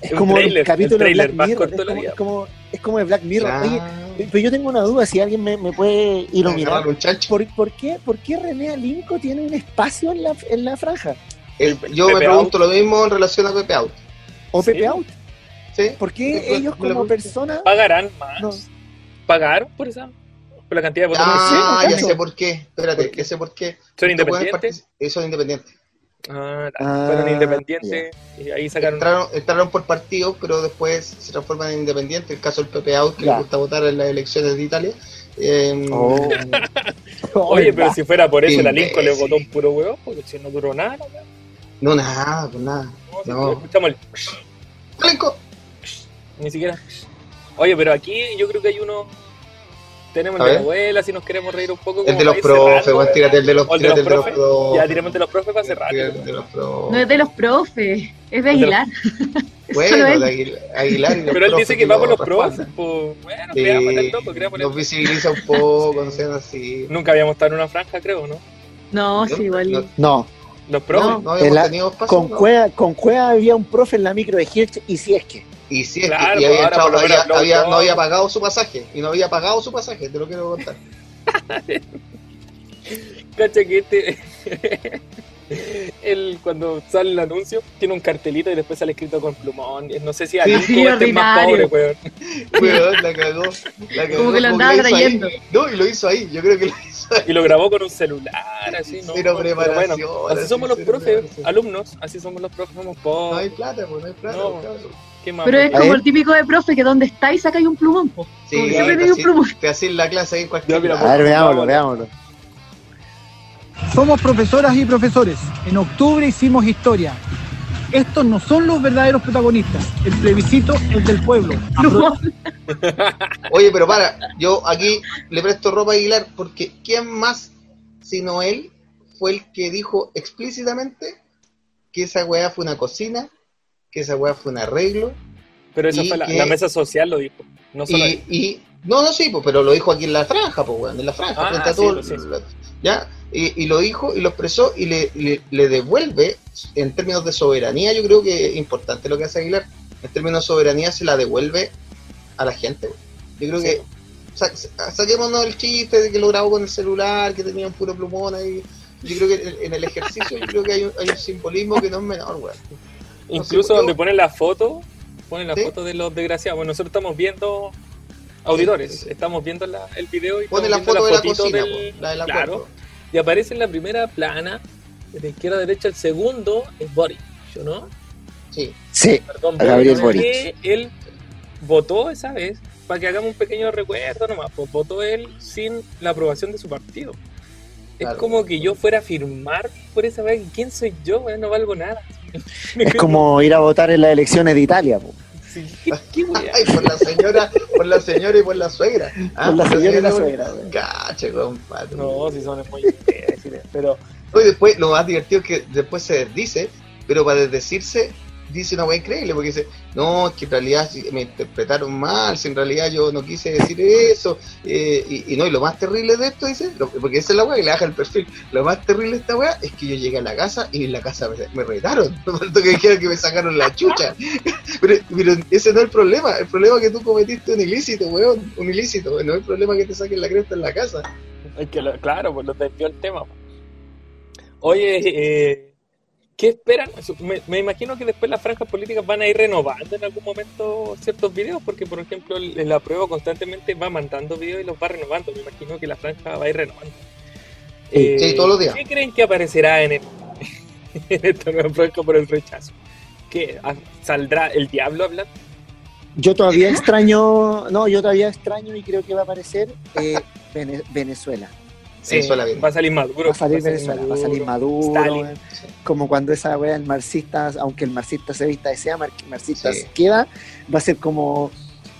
Es como tráiler, el capítulo el de Black más Mirror. corto Es de la como, vida. es, como, es como de Black Mirror. Oye, Claro. pero yo tengo una duda, si alguien me, me puede iluminar. Un chancho. ¿Por, por qué, ¿Por qué René Alinco tiene un espacio en la, en la franja? El- yo me pregunto lo mismo en relación a Pepe Out. ¿O Sí. Pepe Out? ¿Sí? ¿Por qué ellos como pregunto. personas... ¿Pagarán más? No. ¿Pagaron por esa? Por la cantidad de votos. Ah, no sé, ya sé por qué. Espérate, ¿Por qué? ya sé por qué. ¿Son independientes? eh, Son independientes. Ah, Ah, fueron independientes y ahí sacaron. Entraron, entraron por partidos, pero después se transforman en independientes. El caso del Pepe Out, que Ya. le gusta votar en las elecciones de Italia. Eh, Oh. [LAUGHS] Oye, pero si fuera por eso, la Lincoln le votó un puro huevo, porque si no duró nada, no. No, nada, pues nada. No. Escuchamos el. Blanco. Ni siquiera. Oye, pero aquí yo creo que hay uno. Tenemos el de la abuela, si nos queremos reír un poco. El de los profes, weón, tírate el de los, tírate el de los profes. Ya tiremos el de los profes para cerrar. Tírate el de los profes. No es de los profes, es de Aguilar. [LAUGHS] Bueno, de Aguil- Aguilar y los Pero él dice que va por lo los profes. Pues bueno, creamos el loco, creamos el Nos visibiliza un poco, no sean así. Nunca habíamos estado en una franja, creo, ¿no? No, sí, igual. no- No, Los profes. No, no habíamos En la- tenido espacio. con, ¿no? Cueva, con Cueva había un profe en la micro de Hirsch, y si es que... Y sí, es que- y pues, había entrado, había- había- no había pagado su pasaje. Y no había pagado su pasaje, te lo quiero contar. [LAUGHS] Cacha que este. [LAUGHS] Él, cuando sale el anuncio, tiene un cartelito y después sale escrito con plumón. No sé si a Sí, Nico sí, este es más pobre, weón. Weón, la cagó. La cagó Como que lo andaba ahí. trayendo. No, y lo hizo ahí. Yo creo que lo hizo ahí. [LAUGHS] Y lo grabó con un celular, así, ¿no? Cero Pero preparación, bueno, así somos los profes, alumnos, así somos los profes, somos No pobres. hay plata, pues no hay plata. No. cabrón. ¿Qué más? Pero es como el típico de profe que donde está y saca ahí un plumón. po. Sí, Como siempre te hay un plumón. Te la clase ahí en cualquier mira. A ver, veámoslo, veámoslo. Somos profesoras y profesores. En octubre hicimos historia. Estos no son los verdaderos protagonistas. El plebiscito es del pueblo. No, [LAUGHS] Oye, pero para, yo aquí le presto ropa a Aguilar porque ¿quién más sino él fue el que dijo explícitamente que esa weá fue una cocina, que esa weá fue un arreglo Pero eso y fue la, que- la mesa social, lo dijo. No solo y, y no, no, sí, pero lo dijo aquí en la franja, pues, weón, en la franja, Ah, frente a sí, todo, pues, sí. la- ¿ya? Y, y lo dijo y lo expresó y le, le- le devuelve, en términos de soberanía, yo creo que es importante lo que hace Aguilar, en términos de soberanía se la devuelve a la gente. Yo creo Sí. que sa- sa- saquémonos el chiste de que lo grabó con el celular, que tenía un puro plumón ahí. Yo creo que en, el ejercicio yo creo que hay un, hay un simbolismo que no es menor, weón. Incluso yo- donde ponen la foto, ponen la ¿Sí? foto de los desgraciados. Bueno, nosotros estamos viendo, auditores, Sí, estamos viendo la- el video y Pone estamos la foto de la cocina, del- po, la de la claro. Y aparece en la primera plana, de izquierda a derecha, el segundo es Boric, ¿no? Sí. Sí, Perdón, A Gabriel Boric. Él votó esa vez, para que hagamos un pequeño recuerdo nomás, pues votó él sin la aprobación de su partido. Es Claro. como que yo fuera a firmar por esa vez. ¿Quién soy yo? no valgo nada. es como ir a votar en las elecciones de Italia. po. Sí, ¿Qué, [LAUGHS] qué weá? Ay, por la señora, por la señora y por la suegra. Ah, Por la señora y la suegra, compadre. No, si son muy [LAUGHS] pero No, y después, lo más divertido es que después se desdice, pero para desdecirse, dice una weá increíble, porque dice, no, es que en realidad me interpretaron mal, si en realidad yo no quise decir eso, eh, y, no, y lo más terrible de esto, dice, porque esa es la weá que le baja el perfil, lo más terrible de esta weá es que yo llegué a la casa y en la casa me, me retaron, [LAUGHS] que dijeran que me sacaron la chucha, [LAUGHS] pero, pero ese no es el problema, el problema es que tú cometiste un ilícito, weón, un ilícito, no es el problema que te saquen la cresta en la casa. es que claro, pues lo desvió el tema. Oye, eh, ¿Qué esperan? Me, me, imagino que después las franjas políticas van a ir renovando en algún momento ciertos videos, porque por ejemplo la prueba constantemente va mandando videos y los va renovando. Me imagino que la franja va a ir renovando. sí, Eh, todos los días. ¿Qué creen que aparecerá en, el, [LAUGHS] en esta nueva franja por el rechazo? ¿Qué? ¿Saldrá el diablo hablando? Yo todavía [LAUGHS] extraño, no, yo todavía extraño y creo que va a aparecer eh, Vene- Venezuela. Sí, Venezuela viene. Va a salir Maduro. Va a salir Venezuela, va a salir Maduro, Stalin. eh, como cuando esa wea el marxista, aunque el marxista se vista de sea, mar- marxista Sí. queda, va a ser como,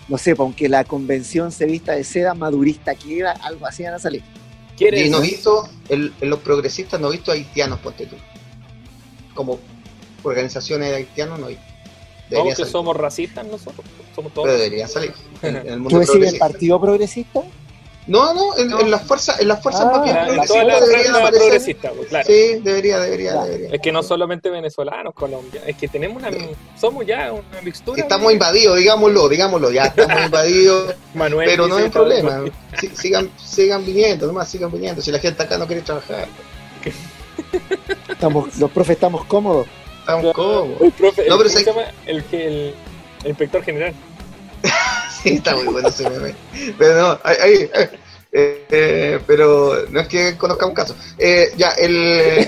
no sé, pues, aunque la convención se vista de seda, madurista queda, algo así van a salir. ¿Quieres? Y no visto, en, en los progresistas no he visto haitianos, ponte tú. Como organizaciones de haitianos no visto. Debería Vamos que salir. somos racistas nosotros, somos todos. Pero debería salir. En, en el [LAUGHS] ¿Tú decís el. Partido Progresista? No, no, en, en las fuerzas, en las fuerzas Ah, más bien en progresistas la deberían aparecer. progresista, pues, claro. Sí, debería, debería, Claro. debería. Es que no solamente venezolanos, colombianos, es que tenemos una, somos ya una mixtura. Estamos invadidos, digámoslo, digámoslo, ya estamos [LAUGHS] invadidos, Manuel pero no hay problema. Sí, sigan, sigan viniendo, nomás sigan viniendo. Si la gente acá no quiere trabajar, Estamos, los profes estamos cómodos. estamos cómodos. El profe, No, el, pero ¿cómo si- se llama? El, el inspector general. [LAUGHS] [LAUGHS] Está muy bueno ese meme. Pero no, eh, es que conozcamos casos. Eh, ya, el,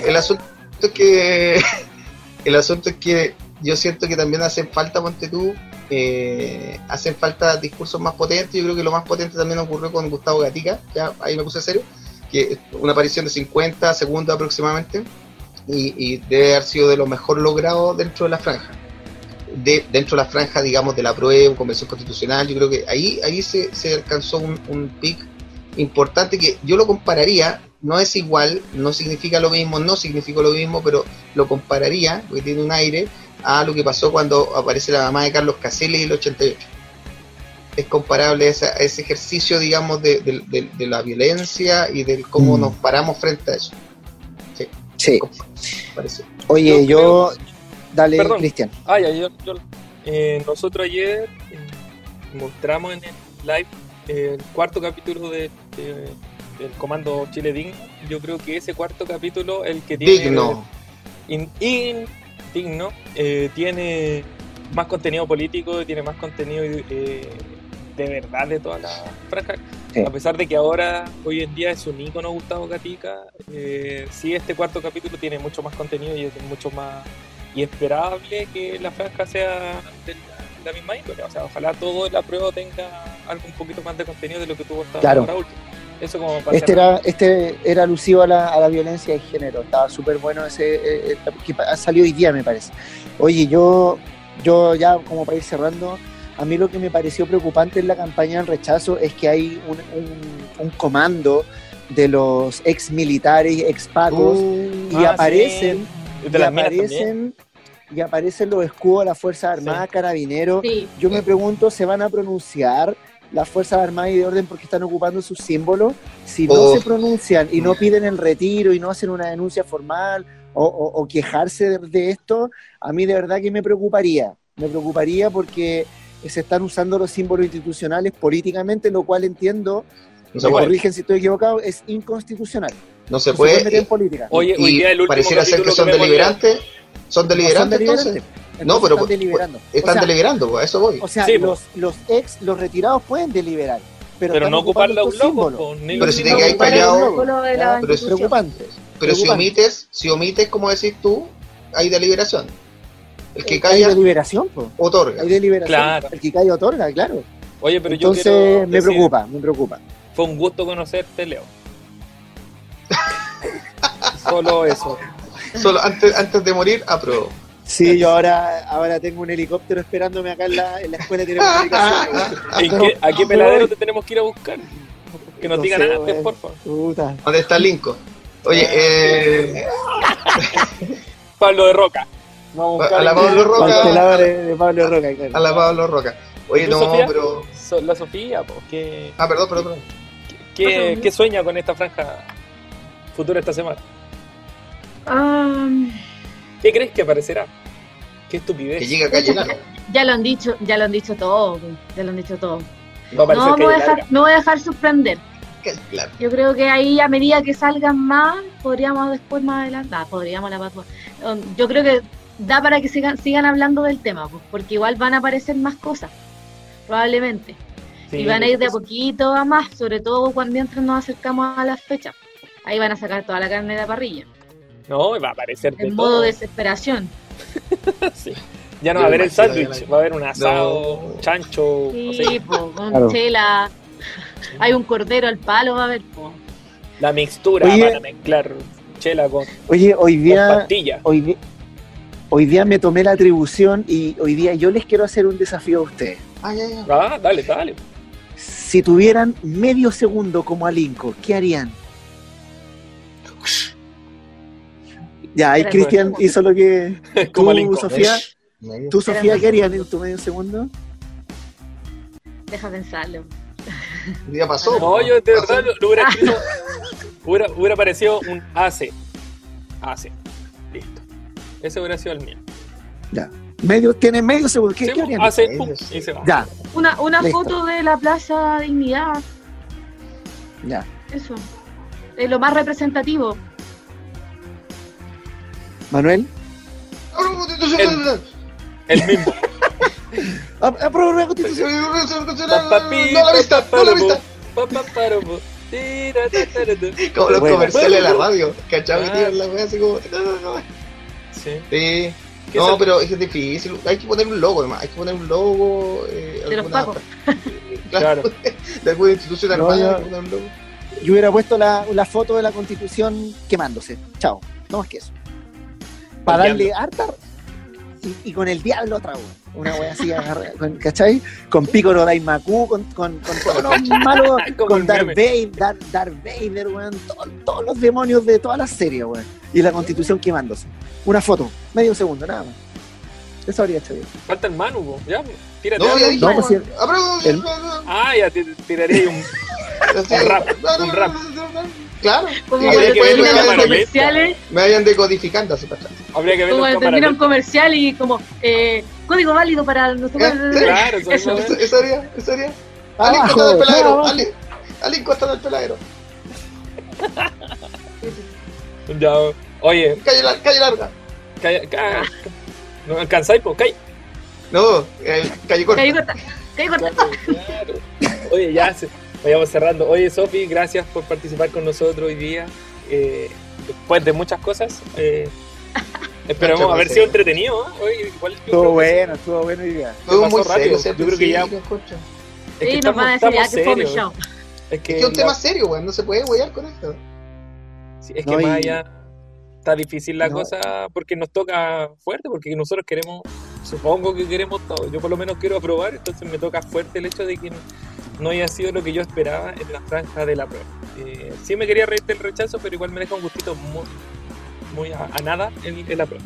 el asunto es que [LAUGHS] el asunto es que yo siento que también hacen falta, ponte tú, eh, hacen falta discursos más potentes. Yo creo que lo más potente también ocurrió con Gustavo Gatica, ya ahí me puse serio, que una aparición de 50 segundos aproximadamente y, y debe haber sido de lo mejor logrado dentro de la franja de, dentro de la franja, digamos, de la prueba, convención constitucional, yo creo que ahí, ahí se, se alcanzó un, un pic importante que yo lo compararía, no es igual, no significa lo mismo, no significó lo mismo, pero lo compararía, porque tiene un aire, a lo que pasó cuando aparece la mamá de Carlos Caselli en el 88. Es comparable a ese, a ese ejercicio, digamos, de, de- de- de la violencia y del cómo Mm. nos paramos frente a eso. Sí. Parece. Oye, Yo yo, dale, Perdón. Cristian. Ah, ya, yo, yo- eh, nosotros ayer eh, mostramos en el live eh, el cuarto capítulo de, de- del Comando Chile Digno. Yo creo que ese cuarto capítulo, el que tiene. Digno. In- in- digno, eh, tiene más contenido político, tiene más contenido eh, de verdad de toda la franja. Sí. A pesar de que ahora, hoy en día, es un ícono Gustavo Gatica, eh, sí, este cuarto capítulo tiene mucho más contenido y es mucho más. Y esperable que la franja sea de la, misma índole. O sea, ojalá todo la prueba tenga algo un poquito más de contenido de lo que tuvo hasta Claro. Eso como para Este era, este era alusivo a la, a la violencia de género. Estaba súper bueno ese, eh, eh, que pa- salió hoy día, me parece. Oye, yo, yo ya como para ir cerrando, a mí lo que me pareció preocupante en la campaña del rechazo es que hay un, un- un comando de los ex militares, ex pacos, y Ah, aparecen, sí. De y aparecen, y aparecen los escudos de las Fuerzas Armadas, Carabineros. Sí. Yo me pregunto, ¿se van a pronunciar las Fuerzas Armadas y de Orden porque están ocupando sus símbolos? Si no Oh. se pronuncian y no piden el retiro y no hacen una denuncia formal o, o- o quejarse de, de esto, a mí de verdad que me preocuparía. Me preocuparía porque se están usando los símbolos institucionales políticamente, lo cual entiendo, No se me puede. corrigen si estoy equivocado, es inconstitucional. No se No puede puede. meter en política. Oye, hoy y día el último pareciera ser que son he deliberantes. ¿Son No son deliberantes entonces? Entonces No, pero están pues, deliberando. Están o sea, deliberando, pues, a eso voy. O sea, Sí, los, los ex, los retirados pueden deliberar, pero, no a un ni Pero si te quedas Ocupar callado, símbolo pero es institución. Preocupante. Pero si omites, si omites, como decís tú, hay deliberación. El que Hay calla, deliberación, po. otorga. Hay deliberación. Claro. El que cae otorga, claro. Oye, pero yo Entonces quiero me decir, preocupa, me preocupa. Fue un gusto conocerte, Leo. [LAUGHS] Solo eso. Solo antes, antes de morir, apruebo. Sí, yo ahora, ahora tengo un helicóptero esperándome acá en la, en la escuela. [LAUGHS] ¿En qué, ¿A qué peladero te tenemos que ir a buscar? Que nos No digan antes, por favor. Puta. ¿Dónde está el Lincoln? Oye, [LAUGHS] eh, Pablo de Roca. Vamos a A la Pablo Roca. Cancelador de, de Pablo Roca, claro. a la Pablo Roca. Oye, ¿Tú, no, Sofía? pero. So- La Sofía, pues, ¿qué, Ah, perdón, perdón, perdón. qué, qué sueña con esta franja futura esta semana? Ah, ¿Qué crees que aparecerá? ¿Qué estupidez? Que llegue acá a llenar. ya lo han dicho, ya lo han dicho todo, ya lo han dicho todo. Va a aparecer No, me voy a Calle dejar, Larga. me voy a dejar sorprender. claro. Yo creo que ahí a medida que salgan más, podríamos después más adelante, ah, podríamos la. Um, Yo creo que da para que sigan, sigan hablando del tema, pues, porque igual van a aparecer más cosas, probablemente. Sí, y van a ir de a poquito a más, sobre todo cuando mientras nos acercamos a las fechas. Ahí van a sacar toda la carne de la parrilla, No, va a aparecer de en todo. modo desesperación. [LAUGHS] Sí. Ya no Yo va a haber el sándwich, va a haber un asado, No. chancho, no sé, Sí, po, con Claro. chela. Hay un cordero al palo, va a haber. po. la mixtura, Oye. van a mezclar chela con, Oye, hoy con día, pastilla. hoy, día me tomé la atribución y hoy día yo les quiero hacer un desafío a ustedes. Ah, ya, ya. Ah, dale, dale. Si tuvieran medio segundo como Alinco, ¿qué harían? Ya, ahí Cristian hizo lo que... [LAUGHS] Como ¿Tú, Lincoln. Sofía? Medio. ¿Tú, Sofía, qué harían en tu medio segundo? Deja pensarlo. Ya pasó. No, yo de verdad lo, lo hubiera escrito. Hubiera, hubiera parecido un AC. AC. Listo. Ese hubiera sido el mío. Ya. Medio, tienen medio segundo. ¿Qué, Sí, qué harían? AC, Medio pum, y se va. Ya, Una, una Listo. foto de la Plaza Dignidad, ya. eso. Es lo más representativo. Manuel, El mismo. [LAUGHS] ap- aprueba la constitución. No la vista, no la vista. [LAUGHS] Como los Bueno. comerciales de la radio. ¿Cachai? Ah. La wea así como. no, no, no. Sí. Sí. ¿Qué No, pero es difícil. Hay que poner un logo, además. Hay que poner un logo. Eh, De los alguna- pacos. [LAUGHS] Claro. De alguna institución No, armada. yo- hubiera puesto la, la foto de la constitución quemándose. Chao. No más que eso. Para darle harta. Y, y con el diablo otra wea. Una wea así, agarra- con- ¿cachai? Con Picoro Daimaku, con, con, con todos los [LAUGHS] malos, con Darth. Vader, Darth, Darth Vader, weón, todo- todos los demonios de todas las series, weón. Y la constitución quemándose. Una foto, medio segundo, nada más. Eso habría hecho bien. Falta el Manu, ya, tírate. No, ya algo. dije. No, pues El- Ah, ya te te tiraré ahí [LAUGHS] [LAUGHS] un. Rap, no, no, un no, rap. Claro. Como cuando terminan los comerciales, Me vayan decodificando así para atrás. Habría que verlo como cuando termina un comercial y como eh, código válido para no sé cuál- Eh, Claro, eso Eso. Eso, eso haría, eso haría. Alin Abajo, Costa del peladero. Alin, Alin Costa del peladero. [LAUGHS] Ya, oye, Calle, lar- calle larga. calla, calla. ¿No alcanzáis, po? Calla. No, eh, calle corta. Calle corta, calle corta. Claro. Oye, ya se, vayamos cerrando. Oye, Sofi, gracias por participar con nosotros hoy día. Eh, después de muchas cosas, eh, [LAUGHS] esperamos Muchas haber sido entretenido. ¿eh? Oye, igual Estuvo bueno, estuvo bueno hoy pasó muy rápido. serio. Yo creo que ya-. Es que Sí, nos estamos, van a decir ya estamos que fome serios. show. Es que, Es que un la- tema serio, weón. No se puede huear con esto. sí, es que No, más y- allá está difícil la No. cosa porque nos toca fuerte, porque nosotros queremos, supongo que queremos todo. Yo por lo menos quiero aprobar, entonces me toca fuerte el hecho de que no, haya sido lo que yo esperaba en la franja de la prueba. Eh, sí me quería reír del rechazo, pero igual me deja un gustito muy, muy a, a nada en, en la prueba.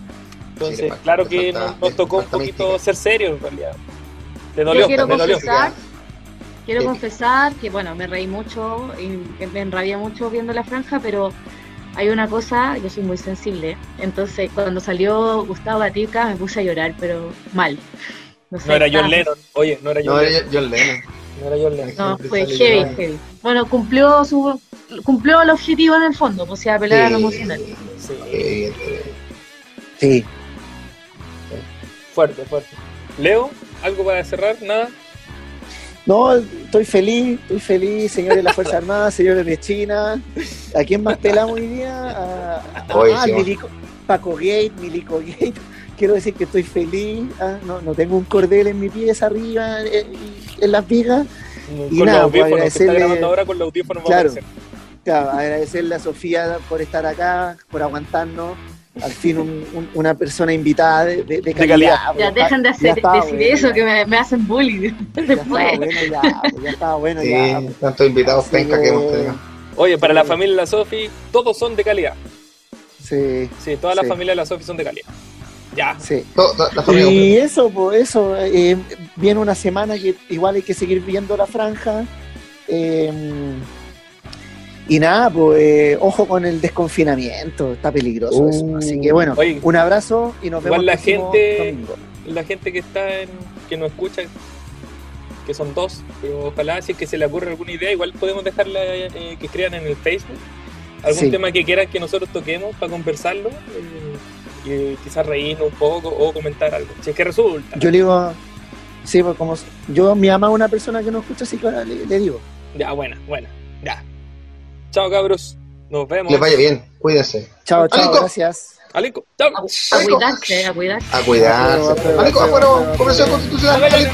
Entonces, Sí, le falta- claro que falta- nos, tocó un poquito mística. ser serio en realidad. Te dolió, quiero dolió. confesar, quiero Sí. confesar que bueno, me reí mucho y me enrabié mucho viendo la franja, pero hay una cosa, yo soy muy sensible, entonces cuando salió Gustavo Gatica me puse a llorar, pero mal. sé, No era John Lennon, oye, no era John No, Lennon. era John Lennon. No era John Lennon. No, Siempre fue heavy, heavy. Bueno, cumplió su cumplió el objetivo en el fondo, pues, o sea, apelar a lo emocional. Sí, Eh, Sí. fuerte, fuerte. Leo, ¿algo para cerrar? ¿Nada? No, estoy feliz, estoy feliz, señores de la Fuerza [LAUGHS] Armada, señores de China. ¿A quién más pelamos hoy día? A, ah. Milico, Paco Gate, Milico Gate. [LAUGHS] Quiero decir que estoy feliz. ah, no, no tengo un cordel en mi pies arriba, en, en las vigas. Con Y los nada, pues, que está agradecerle- ahora con los Claro. Claro, agradecerle a Sofía por estar acá, por aguantarnos. Al fin un- un- una persona invitada de, de- de calidad. calidad. Ya pues, dejan de ya hacer, estaba decir bueno, eso, ya. que me, me hacen bullying [LAUGHS] Ya después. bueno ya, pues, ya estaba bueno ya. Tantos invitados penca que hemos que- tenido. Oye, para la familia de la Sofi, todos son de calidad. Sí, Sí, toda la Sí. familia de la Sofi son de calidad. Ya. sí. La familia Y eso, pues eso, eh, viene una semana que igual hay que seguir viendo la franja. eh, y nada, pues eh, ojo con el desconfinamiento, está peligroso eso. Uh. Así que bueno, Oye, un abrazo y nos vemos igual la el próximo gente- domingo. La gente que está en, que nos escucha, que son dos, pero ojalá si es que se le ocurre alguna idea, igual podemos dejarla eh, que crean en el Facebook algún Sí. tema que quieran que nosotros toquemos para conversarlo eh, y quizás reírnos un poco o comentar algo, si es que resulta. Yo le digo, sí, pues como yo me ama a una persona que no escucha, así que ahora le, le digo. Ya, buena, buena, ya. Chao cabros, nos vemos. Les vaya bien, cuídense. Chao, chao, gracias. Aleco, chao. A, a cuidarse, a cuidarse. A cuidarse. Bueno, pero- Convención Constitucional, Magallanes,